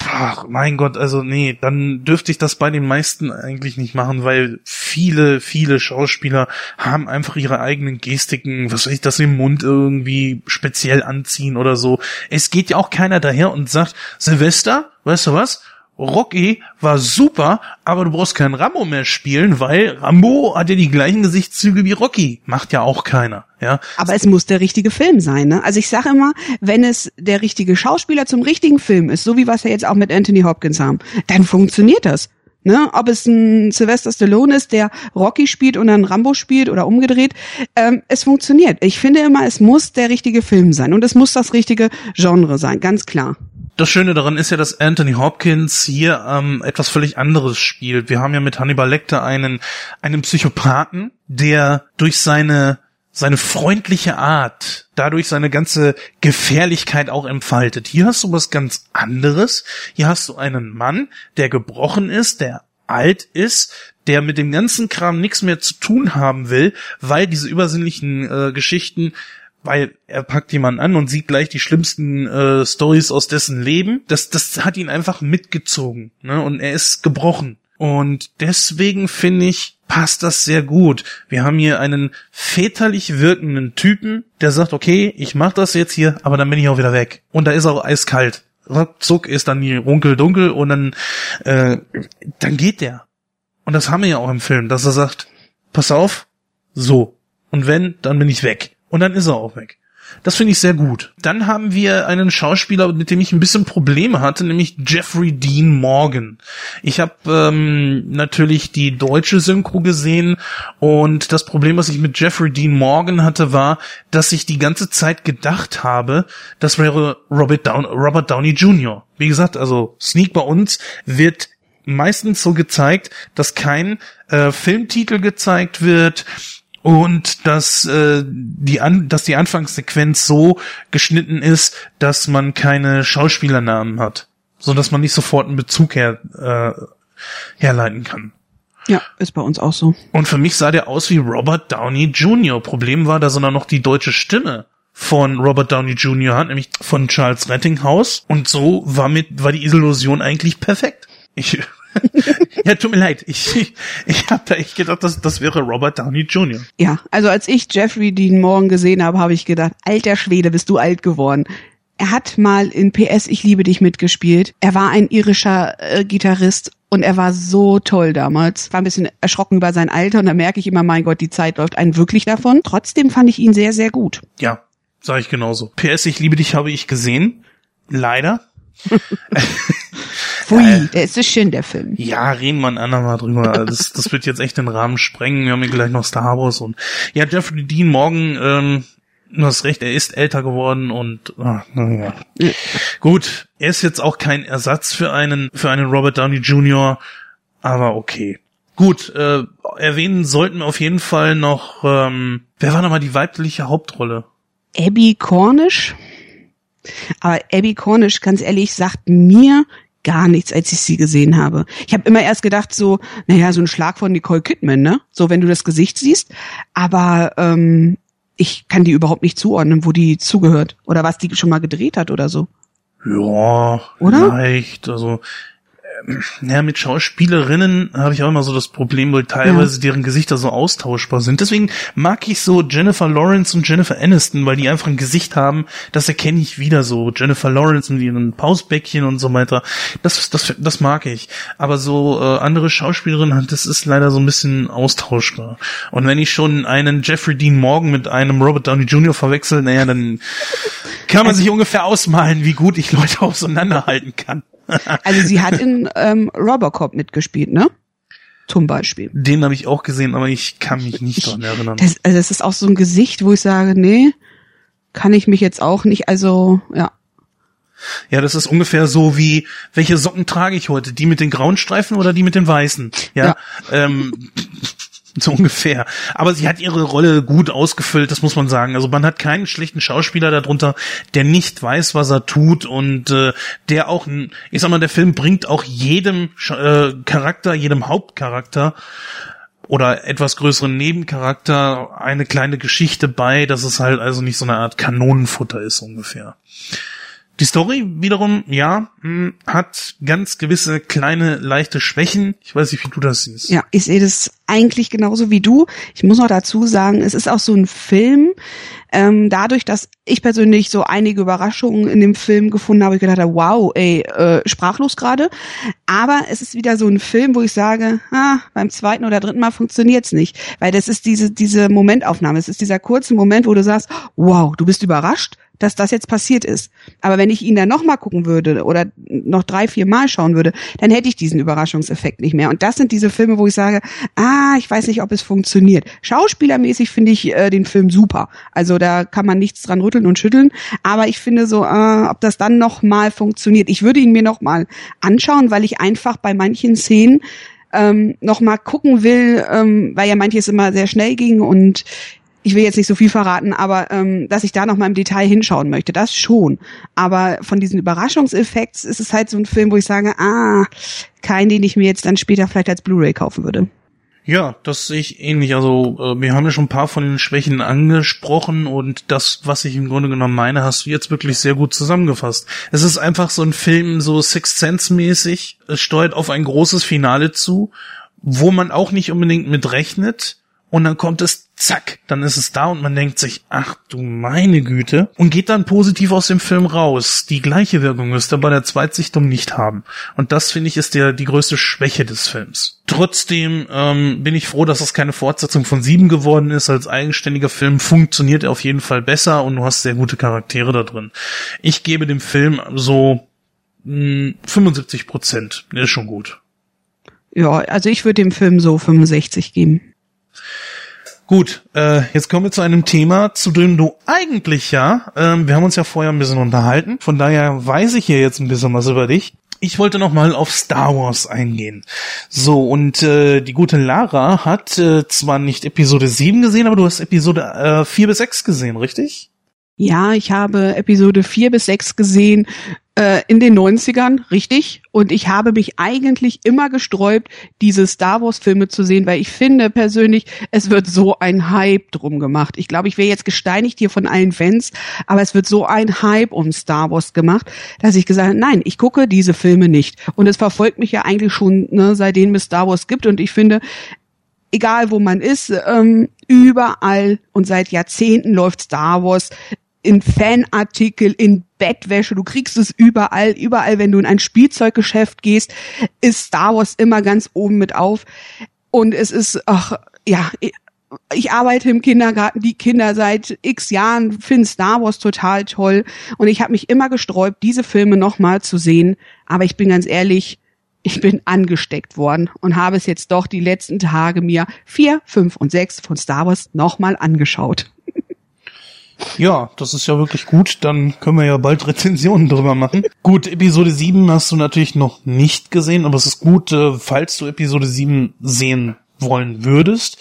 Ach, mein Gott, also nee, dann dürfte ich das bei den meisten eigentlich nicht machen, weil viele, viele Schauspieler haben einfach ihre eigenen Gestiken, was weiß ich, das im Mund irgendwie speziell anziehen oder so. Es geht ja auch keiner daher und sagt, Silvester, weißt du was? Rocky war super, aber du brauchst keinen Rambo mehr spielen, weil Rambo hat ja die gleichen Gesichtszüge wie Rocky. Macht ja auch keiner, ja. Aber es muss der richtige Film sein, ne? Also ich sage immer, wenn es der richtige Schauspieler zum richtigen Film ist, so wie was wir jetzt auch mit Anthony Hopkins haben, dann funktioniert das. Ne, ob es ein Sylvester Stallone ist, der Rocky spielt und dann Rambo spielt oder umgedreht, ähm, es funktioniert. Ich finde immer, es muss der richtige Film sein und es muss das richtige Genre sein, ganz klar das Schöne daran ist ja, dass Anthony Hopkins hier ähm, etwas völlig anderes spielt. Wir haben ja mit Hannibal Lecter einen, einen Psychopathen, der durch seine seine freundliche Art, dadurch seine ganze Gefährlichkeit auch entfaltet. Hier hast du was ganz anderes. Hier hast du einen Mann, der gebrochen ist, der alt ist, der mit dem ganzen Kram nichts mehr zu tun haben will, weil diese übersinnlichen äh, Geschichten weil er packt jemanden an und sieht gleich die schlimmsten äh, Stories aus dessen Leben. Das, das hat ihn einfach mitgezogen, ne? Und er ist gebrochen. Und deswegen finde ich, passt das sehr gut. Wir haben hier einen väterlich wirkenden Typen, der sagt, okay, ich mach das jetzt hier, aber dann bin ich auch wieder weg. Und da ist auch eiskalt. Ruckzuck ist dann die Runkel dunkel und dann, äh, dann geht der. Und das haben wir ja auch im Film, dass er sagt, pass auf, so. Und wenn, dann bin ich weg. Und dann ist er auch weg. Das finde ich sehr gut. Dann haben wir einen Schauspieler, mit dem ich ein bisschen Probleme hatte, nämlich Jeffrey Dean Morgan. Ich habe ähm, natürlich die deutsche Synchro gesehen und das Problem, was ich mit Jeffrey Dean Morgan hatte, war, dass ich die ganze Zeit gedacht habe, das wäre Robert, Down Robert Downey Jr. Wie gesagt, also Sneak bei uns wird meistens so gezeigt, dass kein äh, Filmtitel gezeigt wird, und dass äh, die an dass die Anfangssequenz so geschnitten ist, dass man keine Schauspielernamen hat, so dass man nicht sofort einen Bezug her äh, herleiten kann. Ja, ist bei uns auch so. Und für mich sah der aus wie Robert Downey Jr. Problem war, dass er noch die deutsche Stimme von Robert Downey Jr. hat, nämlich von Charles Rettinghaus. Und so war mit war die Illusion eigentlich perfekt. Ich ja, tut mir leid. Ich, ich habe da echt gedacht, das, das wäre Robert Downey Jr. Ja, also als ich Jeffrey Dean Morgan gesehen habe, habe ich gedacht, alter Schwede, bist du alt geworden. Er hat mal in PS Ich liebe dich mitgespielt. Er war ein irischer äh, Gitarrist und er war so toll damals. War ein bisschen erschrocken über sein Alter und da merke ich immer, mein Gott, die Zeit läuft einen wirklich davon. Trotzdem fand ich ihn sehr, sehr gut. Ja, sage ich genauso. PS Ich liebe dich habe ich gesehen. Leider. Pfui, äh, der ist so schön, der Film. Ja, reden wir ein andermal drüber. Das, das wird jetzt echt den Rahmen sprengen. Wir haben hier gleich noch Star Wars und ja, Jeffrey Dean Morgan, ähm, du hast recht, er ist älter geworden und ah, ja. gut, er ist jetzt auch kein Ersatz für einen für einen Robert Downey Jr., aber okay. Gut, äh, erwähnen sollten wir auf jeden Fall noch, ähm, wer war nochmal die weibliche Hauptrolle? Abby Cornish. Aber Abby Cornish, ganz ehrlich, sagt mir gar nichts, als ich sie gesehen habe. Ich habe immer erst gedacht, so, naja, so ein Schlag von Nicole Kidman, ne? So, wenn du das Gesicht siehst. Aber ähm, ich kann die überhaupt nicht zuordnen, wo die zugehört. Oder was die schon mal gedreht hat oder so. Ja, oder? Vielleicht. Also ja, mit Schauspielerinnen habe ich auch immer so das Problem, weil teilweise ja. deren Gesichter so austauschbar sind. Deswegen mag ich so Jennifer Lawrence und Jennifer Aniston, weil die einfach ein Gesicht haben, das erkenne ich wieder so. Jennifer Lawrence mit ihren Pausbäckchen und so weiter. Das, das, das mag ich. Aber so äh, andere Schauspielerinnen, das ist leider so ein bisschen austauschbar. Und wenn ich schon einen Jeffrey Dean Morgan mit einem Robert Downey Jr. verwechsel, naja, dann kann man sich ungefähr ausmalen, wie gut ich Leute auseinanderhalten kann. Also sie hat in ähm, Robocop mitgespielt, ne? Zum Beispiel. Den habe ich auch gesehen, aber ich kann mich nicht daran erinnern. Das, also das ist auch so ein Gesicht, wo ich sage, nee, kann ich mich jetzt auch nicht, also ja. Ja, das ist ungefähr so wie, welche Socken trage ich heute? Die mit den grauen Streifen oder die mit den weißen? Ja. ja. Ähm, So ungefähr. Aber sie hat ihre Rolle gut ausgefüllt, das muss man sagen. Also man hat keinen schlechten Schauspieler darunter, der nicht weiß, was er tut und äh, der auch, ich sag mal, der Film bringt auch jedem äh, Charakter, jedem Hauptcharakter oder etwas größeren Nebencharakter eine kleine Geschichte bei, dass es halt also nicht so eine Art Kanonenfutter ist ungefähr. Die Story wiederum, ja, hm, hat ganz gewisse kleine, leichte Schwächen. Ich weiß nicht, wie du das siehst. Ja, ich sehe das eigentlich genauso wie du. Ich muss noch dazu sagen, es ist auch so ein Film. Ähm, dadurch, dass ich persönlich so einige Überraschungen in dem Film gefunden habe, ich gedacht habe, wow, ey, äh, sprachlos gerade. Aber es ist wieder so ein Film, wo ich sage, ah, beim zweiten oder dritten Mal funktioniert's nicht. Weil das ist diese, diese Momentaufnahme. Es ist dieser kurze Moment, wo du sagst, wow, du bist überrascht dass das jetzt passiert ist. Aber wenn ich ihn dann nochmal gucken würde oder noch drei, vier Mal schauen würde, dann hätte ich diesen Überraschungseffekt nicht mehr. Und das sind diese Filme, wo ich sage, ah, ich weiß nicht, ob es funktioniert. Schauspielermäßig finde ich äh, den Film super. Also da kann man nichts dran rütteln und schütteln. Aber ich finde so, äh, ob das dann nochmal funktioniert. Ich würde ihn mir nochmal anschauen, weil ich einfach bei manchen Szenen ähm, noch mal gucken will, ähm, weil ja manches immer sehr schnell ging und ich will jetzt nicht so viel verraten, aber ähm, dass ich da noch mal im Detail hinschauen möchte, das schon. Aber von diesen Überraschungseffekts ist es halt so ein Film, wo ich sage, ah, kein, den ich mir jetzt dann später vielleicht als Blu-ray kaufen würde. Ja, das sehe ich ähnlich. Also äh, wir haben ja schon ein paar von den Schwächen angesprochen und das, was ich im Grunde genommen meine, hast du jetzt wirklich sehr gut zusammengefasst. Es ist einfach so ein Film, so Sixth Sense mäßig. Es steuert auf ein großes Finale zu, wo man auch nicht unbedingt mit rechnet und dann kommt es, zack, dann ist es da und man denkt sich, ach du meine Güte, und geht dann positiv aus dem Film raus. Die gleiche Wirkung müsste bei der Zweitsichtung nicht haben. Und das finde ich ist der, die größte Schwäche des Films. Trotzdem ähm, bin ich froh, dass es keine Fortsetzung von sieben geworden ist. Als eigenständiger Film funktioniert er auf jeden Fall besser und du hast sehr gute Charaktere da drin. Ich gebe dem Film so mh, 75 Prozent. Der ist schon gut. Ja, also ich würde dem Film so 65 geben. Gut, äh, jetzt kommen wir zu einem Thema, zu dem du eigentlich ja, ähm, wir haben uns ja vorher ein bisschen unterhalten, von daher weiß ich hier jetzt ein bisschen was über dich. Ich wollte noch mal auf Star Wars eingehen. So, und äh, die gute Lara hat äh, zwar nicht Episode 7 gesehen, aber du hast Episode äh, 4 bis 6 gesehen, richtig? Ja, ich habe Episode 4 bis 6 gesehen äh, in den 90ern, richtig. Und ich habe mich eigentlich immer gesträubt, diese Star Wars Filme zu sehen, weil ich finde persönlich, es wird so ein Hype drum gemacht. Ich glaube, ich wäre jetzt gesteinigt hier von allen Fans, aber es wird so ein Hype um Star Wars gemacht, dass ich gesagt habe, nein, ich gucke diese Filme nicht. Und es verfolgt mich ja eigentlich schon, ne, seitdem es Star Wars gibt. Und ich finde, egal wo man ist, ähm, überall und seit Jahrzehnten läuft Star Wars in Fanartikel, in Bettwäsche, du kriegst es überall, überall, wenn du in ein Spielzeuggeschäft gehst, ist Star Wars immer ganz oben mit auf. Und es ist, ach, ja, ich arbeite im Kindergarten, die Kinder seit x Jahren finden Star Wars total toll. Und ich habe mich immer gesträubt, diese Filme nochmal zu sehen. Aber ich bin ganz ehrlich, ich bin angesteckt worden und habe es jetzt doch die letzten Tage mir vier, fünf und sechs von Star Wars nochmal angeschaut. Ja, das ist ja wirklich gut. Dann können wir ja bald Rezensionen drüber machen. gut, Episode 7 hast du natürlich noch nicht gesehen, aber es ist gut, äh, falls du Episode 7 sehen wollen würdest.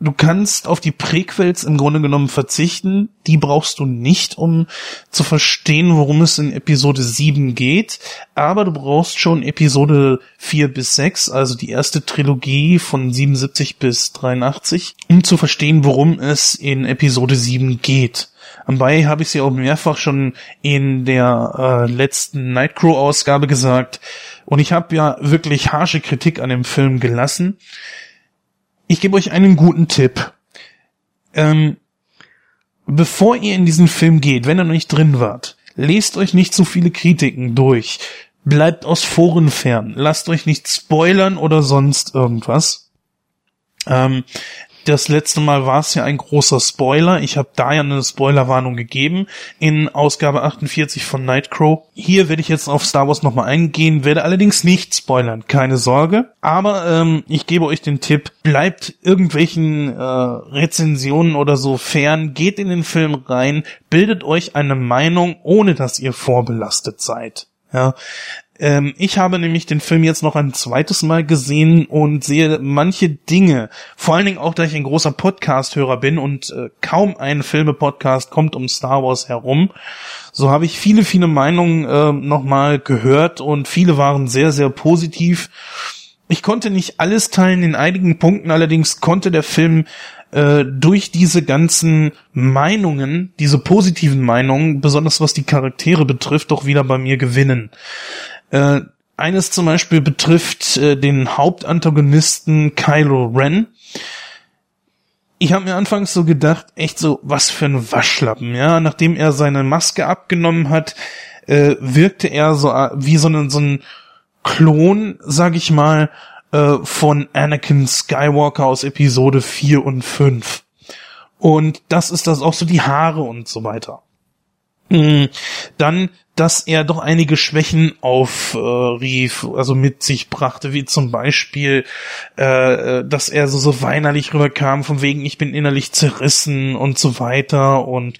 Du kannst auf die Prequels im Grunde genommen verzichten. Die brauchst du nicht, um zu verstehen, worum es in Episode 7 geht. Aber du brauchst schon Episode 4 bis 6, also die erste Trilogie von 77 bis 83, um zu verstehen, worum es in Episode 7 geht. Anbei habe ich sie auch mehrfach schon in der äh, letzten Nightcrow-Ausgabe gesagt. Und ich habe ja wirklich harsche Kritik an dem Film gelassen. Ich gebe euch einen guten Tipp. Ähm, bevor ihr in diesen Film geht, wenn ihr noch nicht drin wart, lest euch nicht zu viele Kritiken durch. Bleibt aus Foren fern. Lasst euch nicht spoilern oder sonst irgendwas. Ähm, das letzte Mal war es ja ein großer Spoiler. Ich habe da ja eine Spoilerwarnung gegeben in Ausgabe 48 von Nightcrow. Hier werde ich jetzt auf Star Wars nochmal eingehen, werde allerdings nicht spoilern, keine Sorge. Aber ähm, ich gebe euch den Tipp, bleibt irgendwelchen äh, Rezensionen oder so fern, geht in den Film rein, bildet euch eine Meinung, ohne dass ihr vorbelastet seid. Ja, ähm, ich habe nämlich den Film jetzt noch ein zweites Mal gesehen und sehe manche Dinge, vor allen Dingen auch, da ich ein großer Podcast-Hörer bin und äh, kaum ein Filme-Podcast kommt um Star Wars herum. So habe ich viele, viele Meinungen äh, nochmal gehört und viele waren sehr, sehr positiv. Ich konnte nicht alles teilen in einigen Punkten, allerdings konnte der Film äh, durch diese ganzen Meinungen, diese positiven Meinungen, besonders was die Charaktere betrifft, doch wieder bei mir gewinnen. Äh, eines zum Beispiel betrifft äh, den Hauptantagonisten Kylo Ren. Ich habe mir anfangs so gedacht, echt so, was für ein Waschlappen, ja. Nachdem er seine Maske abgenommen hat, äh, wirkte er so äh, wie so ein, so ein Klon, sag ich mal, äh, von Anakin Skywalker aus Episode 4 und 5. Und das ist das auch so die Haare und so weiter. Mhm. Dann dass er doch einige Schwächen aufrief, äh, also mit sich brachte, wie zum Beispiel, äh, dass er so, so weinerlich rüberkam, von wegen, ich bin innerlich zerrissen und so weiter und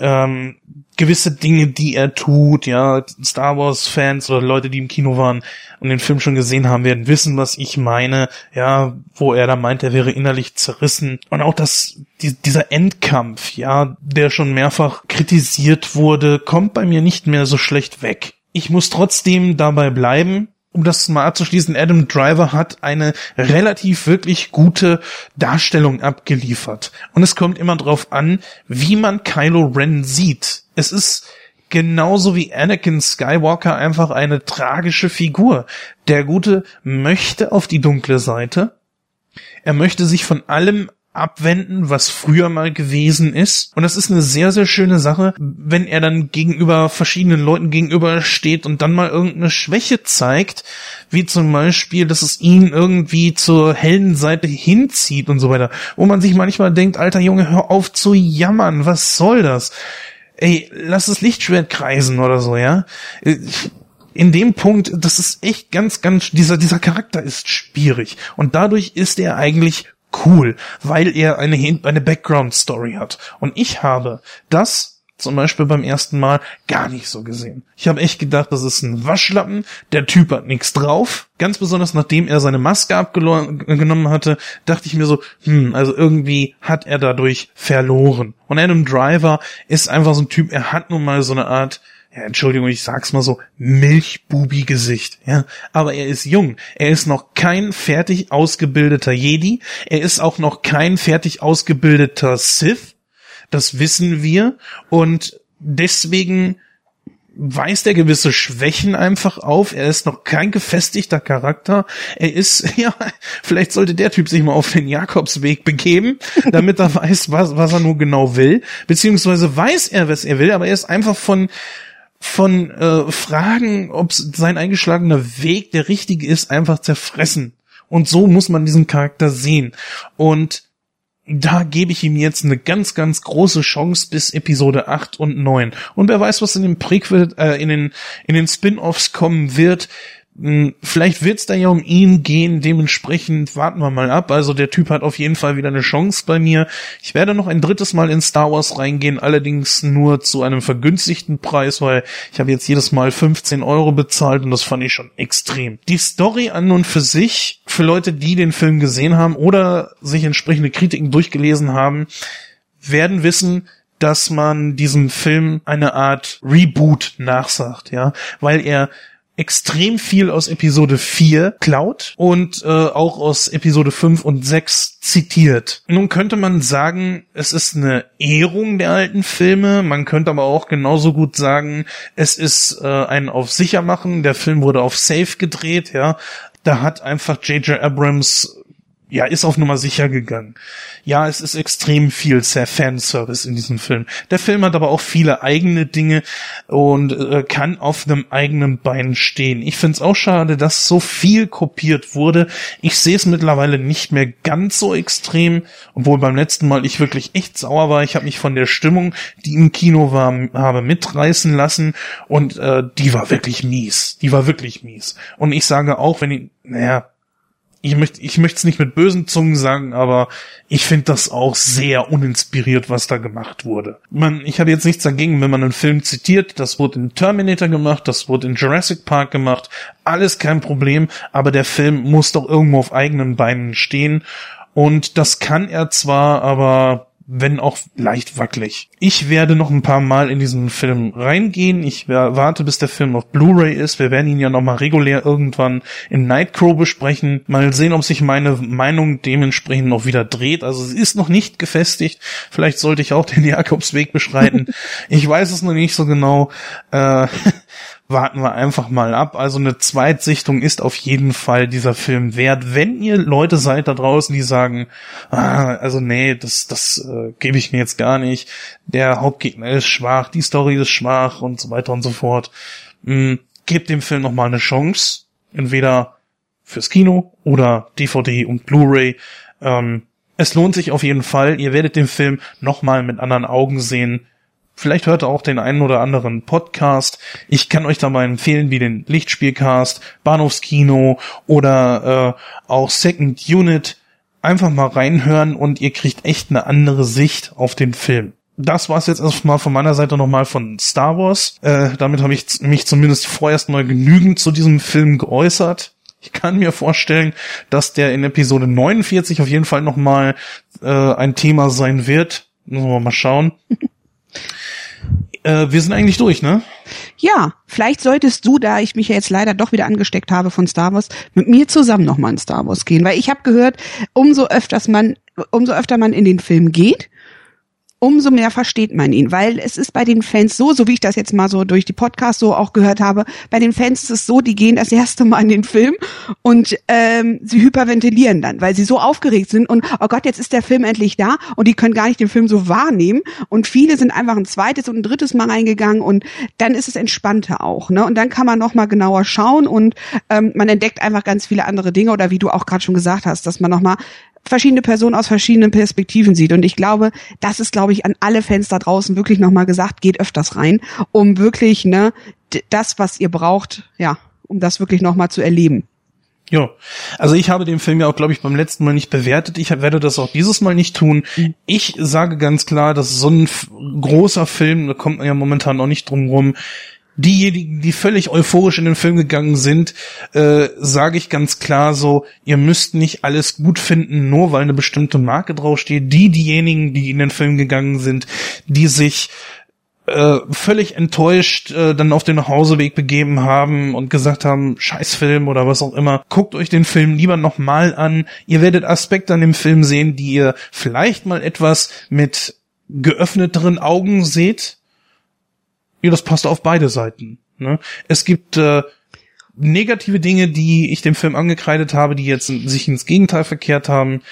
ähm, gewisse Dinge, die er tut, ja, Star Wars Fans oder Leute, die im Kino waren und den Film schon gesehen haben, werden wissen, was ich meine, ja, wo er da meint, er wäre innerlich zerrissen und auch das, die, dieser Endkampf, ja, der schon mehrfach kritisiert wurde, kommt bei mir nicht mehr so schlecht weg. Ich muss trotzdem dabei bleiben, um das mal abzuschließen, Adam Driver hat eine relativ wirklich gute Darstellung abgeliefert. Und es kommt immer drauf an, wie man Kylo Ren sieht. Es ist genauso wie Anakin Skywalker einfach eine tragische Figur. Der Gute möchte auf die dunkle Seite. Er möchte sich von allem abwenden, was früher mal gewesen ist. Und das ist eine sehr, sehr schöne Sache, wenn er dann gegenüber verschiedenen Leuten gegenüber steht und dann mal irgendeine Schwäche zeigt, wie zum Beispiel, dass es ihn irgendwie zur hellen Seite hinzieht und so weiter. Wo man sich manchmal denkt, alter Junge, hör auf zu jammern, was soll das? Ey, lass das Lichtschwert kreisen oder so, ja? in dem Punkt, das ist echt ganz, ganz, dieser, dieser Charakter ist schwierig. Und dadurch ist er eigentlich cool, weil er eine, eine Background-Story hat. Und ich habe das zum Beispiel beim ersten Mal gar nicht so gesehen. Ich habe echt gedacht, das ist ein Waschlappen, der Typ hat nichts drauf. Ganz besonders nachdem er seine Maske abgenommen hatte, dachte ich mir so, hm, also irgendwie hat er dadurch verloren. Und Adam Driver ist einfach so ein Typ, er hat nun mal so eine Art ja, Entschuldigung, ich sag's mal so, Milchbubi-Gesicht, ja. Aber er ist jung. Er ist noch kein fertig ausgebildeter Jedi. Er ist auch noch kein fertig ausgebildeter Sith. Das wissen wir. Und deswegen weist er gewisse Schwächen einfach auf. Er ist noch kein gefestigter Charakter. Er ist, ja, vielleicht sollte der Typ sich mal auf den Jakobsweg begeben, damit er weiß, was, was er nur genau will. Beziehungsweise weiß er, was er will, aber er ist einfach von, von äh, Fragen, ob sein eingeschlagener Weg der richtige ist, einfach zerfressen. Und so muss man diesen Charakter sehen. Und da gebe ich ihm jetzt eine ganz, ganz große Chance bis Episode 8 und 9. Und wer weiß, was in den Prequel, äh, in den, in den Spin-Offs kommen wird. Hm, vielleicht wird's da ja um ihn gehen, dementsprechend warten wir mal ab. Also der Typ hat auf jeden Fall wieder eine Chance bei mir. Ich werde noch ein drittes Mal in Star Wars reingehen, allerdings nur zu einem vergünstigten Preis, weil ich habe jetzt jedes Mal 15 Euro bezahlt und das fand ich schon extrem. Die Story an und für sich für Leute, die den Film gesehen haben oder sich entsprechende Kritiken durchgelesen haben, werden wissen, dass man diesem Film eine Art Reboot nachsagt, ja, weil er extrem viel aus Episode 4 klaut und äh, auch aus Episode 5 und 6 zitiert. Nun könnte man sagen, es ist eine Ehrung der alten Filme, man könnte aber auch genauso gut sagen, es ist äh, ein auf sicher machen, der Film wurde auf safe gedreht, ja. Da hat einfach J.J. Abrams ja, ist auf Nummer sicher gegangen. Ja, es ist extrem viel Fanservice in diesem Film. Der Film hat aber auch viele eigene Dinge und äh, kann auf einem eigenen Bein stehen. Ich finde es auch schade, dass so viel kopiert wurde. Ich sehe es mittlerweile nicht mehr ganz so extrem, obwohl beim letzten Mal ich wirklich echt sauer war. Ich habe mich von der Stimmung, die im Kino war, habe mitreißen lassen und äh, die war wirklich mies. Die war wirklich mies. Und ich sage auch, wenn ich, naja, ich möchte ich möchte es nicht mit bösen Zungen sagen, aber ich finde das auch sehr uninspiriert, was da gemacht wurde. Man, ich habe jetzt nichts dagegen, wenn man einen Film zitiert, das wurde in Terminator gemacht, das wurde in Jurassic Park gemacht, alles kein Problem, aber der Film muss doch irgendwo auf eigenen Beinen stehen und das kann er zwar, aber wenn auch leicht wackelig. Ich werde noch ein paar Mal in diesen Film reingehen. Ich warte, bis der Film auf Blu-ray ist. Wir werden ihn ja noch mal regulär irgendwann in Nightcrow besprechen. Mal sehen, ob sich meine Meinung dementsprechend noch wieder dreht. Also es ist noch nicht gefestigt. Vielleicht sollte ich auch den Jakobsweg beschreiten. ich weiß es noch nicht so genau. Äh, warten wir einfach mal ab. Also eine Zweitsichtung ist auf jeden Fall dieser Film wert. Wenn ihr Leute seid da draußen, die sagen, ah, also nee, das, das äh, gebe ich mir jetzt gar nicht. Der Hauptgegner ist schwach, die Story ist schwach und so weiter und so fort. Hm, gebt dem Film nochmal eine Chance. Entweder fürs Kino oder DVD und Blu-ray. Ähm, es lohnt sich auf jeden Fall. Ihr werdet den Film nochmal mit anderen Augen sehen. Vielleicht hört ihr auch den einen oder anderen Podcast. Ich kann euch da mal empfehlen, wie den Lichtspielcast, Bahnhofskino oder äh, auch Second Unit. Einfach mal reinhören und ihr kriegt echt eine andere Sicht auf den Film. Das war's jetzt erstmal von meiner Seite nochmal von Star Wars. Äh, damit habe ich mich zumindest vorerst mal genügend zu diesem Film geäußert. Ich kann mir vorstellen, dass der in Episode 49 auf jeden Fall nochmal äh, ein Thema sein wird. Müssen wir mal schauen. Äh, wir sind eigentlich durch, ne? Ja, vielleicht solltest du, da ich mich ja jetzt leider doch wieder angesteckt habe von Star Wars, mit mir zusammen nochmal in Star Wars gehen, weil ich habe gehört, umso öfters man, umso öfter man in den Film geht, umso mehr versteht man ihn, weil es ist bei den Fans so, so wie ich das jetzt mal so durch die Podcasts so auch gehört habe, bei den Fans ist es so, die gehen das erste Mal in den Film und ähm, sie hyperventilieren dann, weil sie so aufgeregt sind und oh Gott, jetzt ist der Film endlich da und die können gar nicht den Film so wahrnehmen und viele sind einfach ein zweites und ein drittes Mal reingegangen und dann ist es entspannter auch, ne? Und dann kann man noch mal genauer schauen und ähm, man entdeckt einfach ganz viele andere Dinge oder wie du auch gerade schon gesagt hast, dass man noch mal verschiedene Personen aus verschiedenen Perspektiven sieht. Und ich glaube, das ist, glaube ich, an alle Fans da draußen wirklich nochmal gesagt, geht öfters rein, um wirklich, ne, das, was ihr braucht, ja, um das wirklich nochmal zu erleben. Ja, also ich habe den Film ja auch, glaube ich, beim letzten Mal nicht bewertet. Ich werde das auch dieses Mal nicht tun. Mhm. Ich sage ganz klar, dass so ein großer Film, da kommt man ja momentan noch nicht drum rum, diejenigen, die völlig euphorisch in den Film gegangen sind, äh, sage ich ganz klar so, ihr müsst nicht alles gut finden, nur weil eine bestimmte Marke draufsteht. Die, diejenigen, die in den Film gegangen sind, die sich äh, völlig enttäuscht äh, dann auf den Nachhauseweg begeben haben und gesagt haben, Scheißfilm oder was auch immer, guckt euch den Film lieber nochmal an. Ihr werdet Aspekte an dem Film sehen, die ihr vielleicht mal etwas mit geöffneteren Augen seht, ja, das passt auf beide Seiten. Ne? Es gibt äh, negative Dinge, die ich dem Film angekreidet habe, die jetzt sich ins Gegenteil verkehrt haben.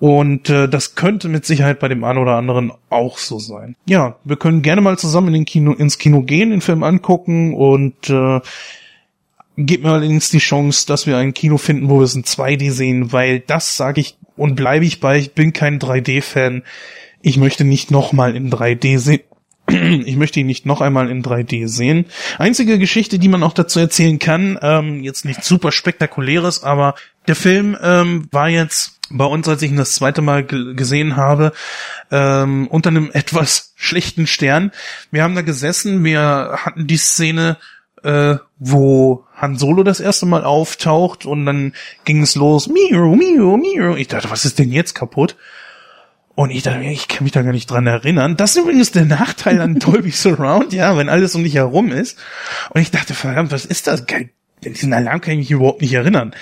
Und äh, das könnte mit Sicherheit bei dem einen oder anderen auch so sein. Ja, wir können gerne mal zusammen in den Kino, ins Kino gehen, den Film angucken und äh, gebt mir allerdings die Chance, dass wir ein Kino finden, wo wir es in 2D sehen, weil das sage ich und bleibe ich bei, ich bin kein 3D-Fan. Ich möchte nicht nochmal in 3D sehen ich möchte ihn nicht noch einmal in 3D sehen. Einzige Geschichte, die man auch dazu erzählen kann, ähm, jetzt nicht super spektakuläres, aber der Film ähm, war jetzt bei uns, als ich ihn das zweite Mal gesehen habe, ähm, unter einem etwas schlechten Stern. Wir haben da gesessen, wir hatten die Szene äh, wo Han Solo das erste Mal auftaucht und dann ging es los, Mio, Mio, Mio. Ich dachte, was ist denn jetzt kaputt? Und ich dachte, ich kann mich da gar nicht dran erinnern. Das ist übrigens der Nachteil an Dolby Surround, ja, wenn alles um dich herum ist. Und ich dachte, verdammt, was ist das? Diesen Alarm kann ich mich überhaupt nicht erinnern.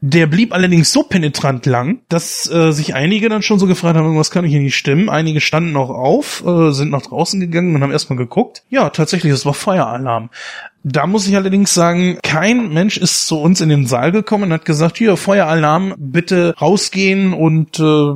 Der blieb allerdings so penetrant lang, dass äh, sich einige dann schon so gefragt haben, was kann ich hier nicht stimmen. Einige standen noch auf, äh, sind nach draußen gegangen und haben erstmal geguckt. Ja, tatsächlich, es war Feueralarm. Da muss ich allerdings sagen, kein Mensch ist zu uns in den Saal gekommen und hat gesagt, hier, Feueralarm, bitte rausgehen und äh,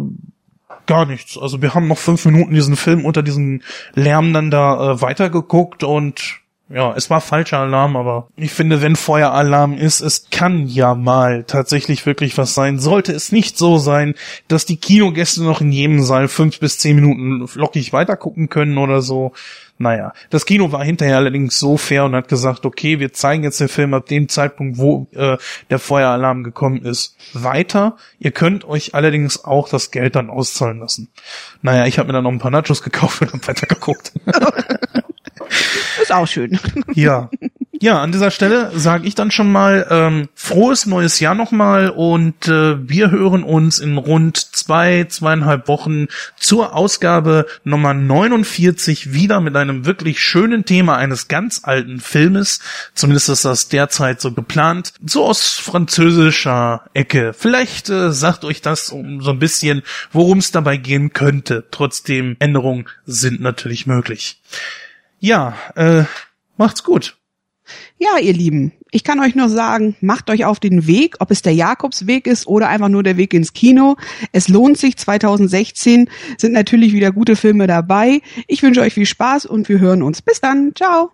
gar nichts. Also wir haben noch fünf Minuten diesen Film unter diesem Lärm dann da äh, weitergeguckt und ja, es war falscher Alarm, aber ich finde, wenn Feueralarm ist, es kann ja mal tatsächlich wirklich was sein. Sollte es nicht so sein, dass die Kinogäste noch in jedem Saal fünf bis zehn Minuten lockig weitergucken können oder so. Naja, das Kino war hinterher allerdings so fair und hat gesagt, okay, wir zeigen jetzt den Film ab dem Zeitpunkt, wo äh, der Feueralarm gekommen ist, weiter. Ihr könnt euch allerdings auch das Geld dann auszahlen lassen. Naja, ich habe mir dann noch ein paar Nachos gekauft und hab weitergeguckt. Ist auch schön. Ja. Ja, an dieser Stelle sage ich dann schon mal ähm, frohes neues Jahr nochmal und äh, wir hören uns in rund zwei, zweieinhalb Wochen zur Ausgabe Nummer 49 wieder mit einem wirklich schönen Thema eines ganz alten Filmes. Zumindest ist das derzeit so geplant. So aus französischer Ecke. Vielleicht äh, sagt euch das um so ein bisschen, worum es dabei gehen könnte. Trotzdem Änderungen sind natürlich möglich. Ja, äh, macht's gut. Ja, ihr Lieben, ich kann euch nur sagen, macht euch auf den Weg, ob es der Jakobsweg ist oder einfach nur der Weg ins Kino. Es lohnt sich. 2016 sind natürlich wieder gute Filme dabei. Ich wünsche euch viel Spaß und wir hören uns. Bis dann. Ciao.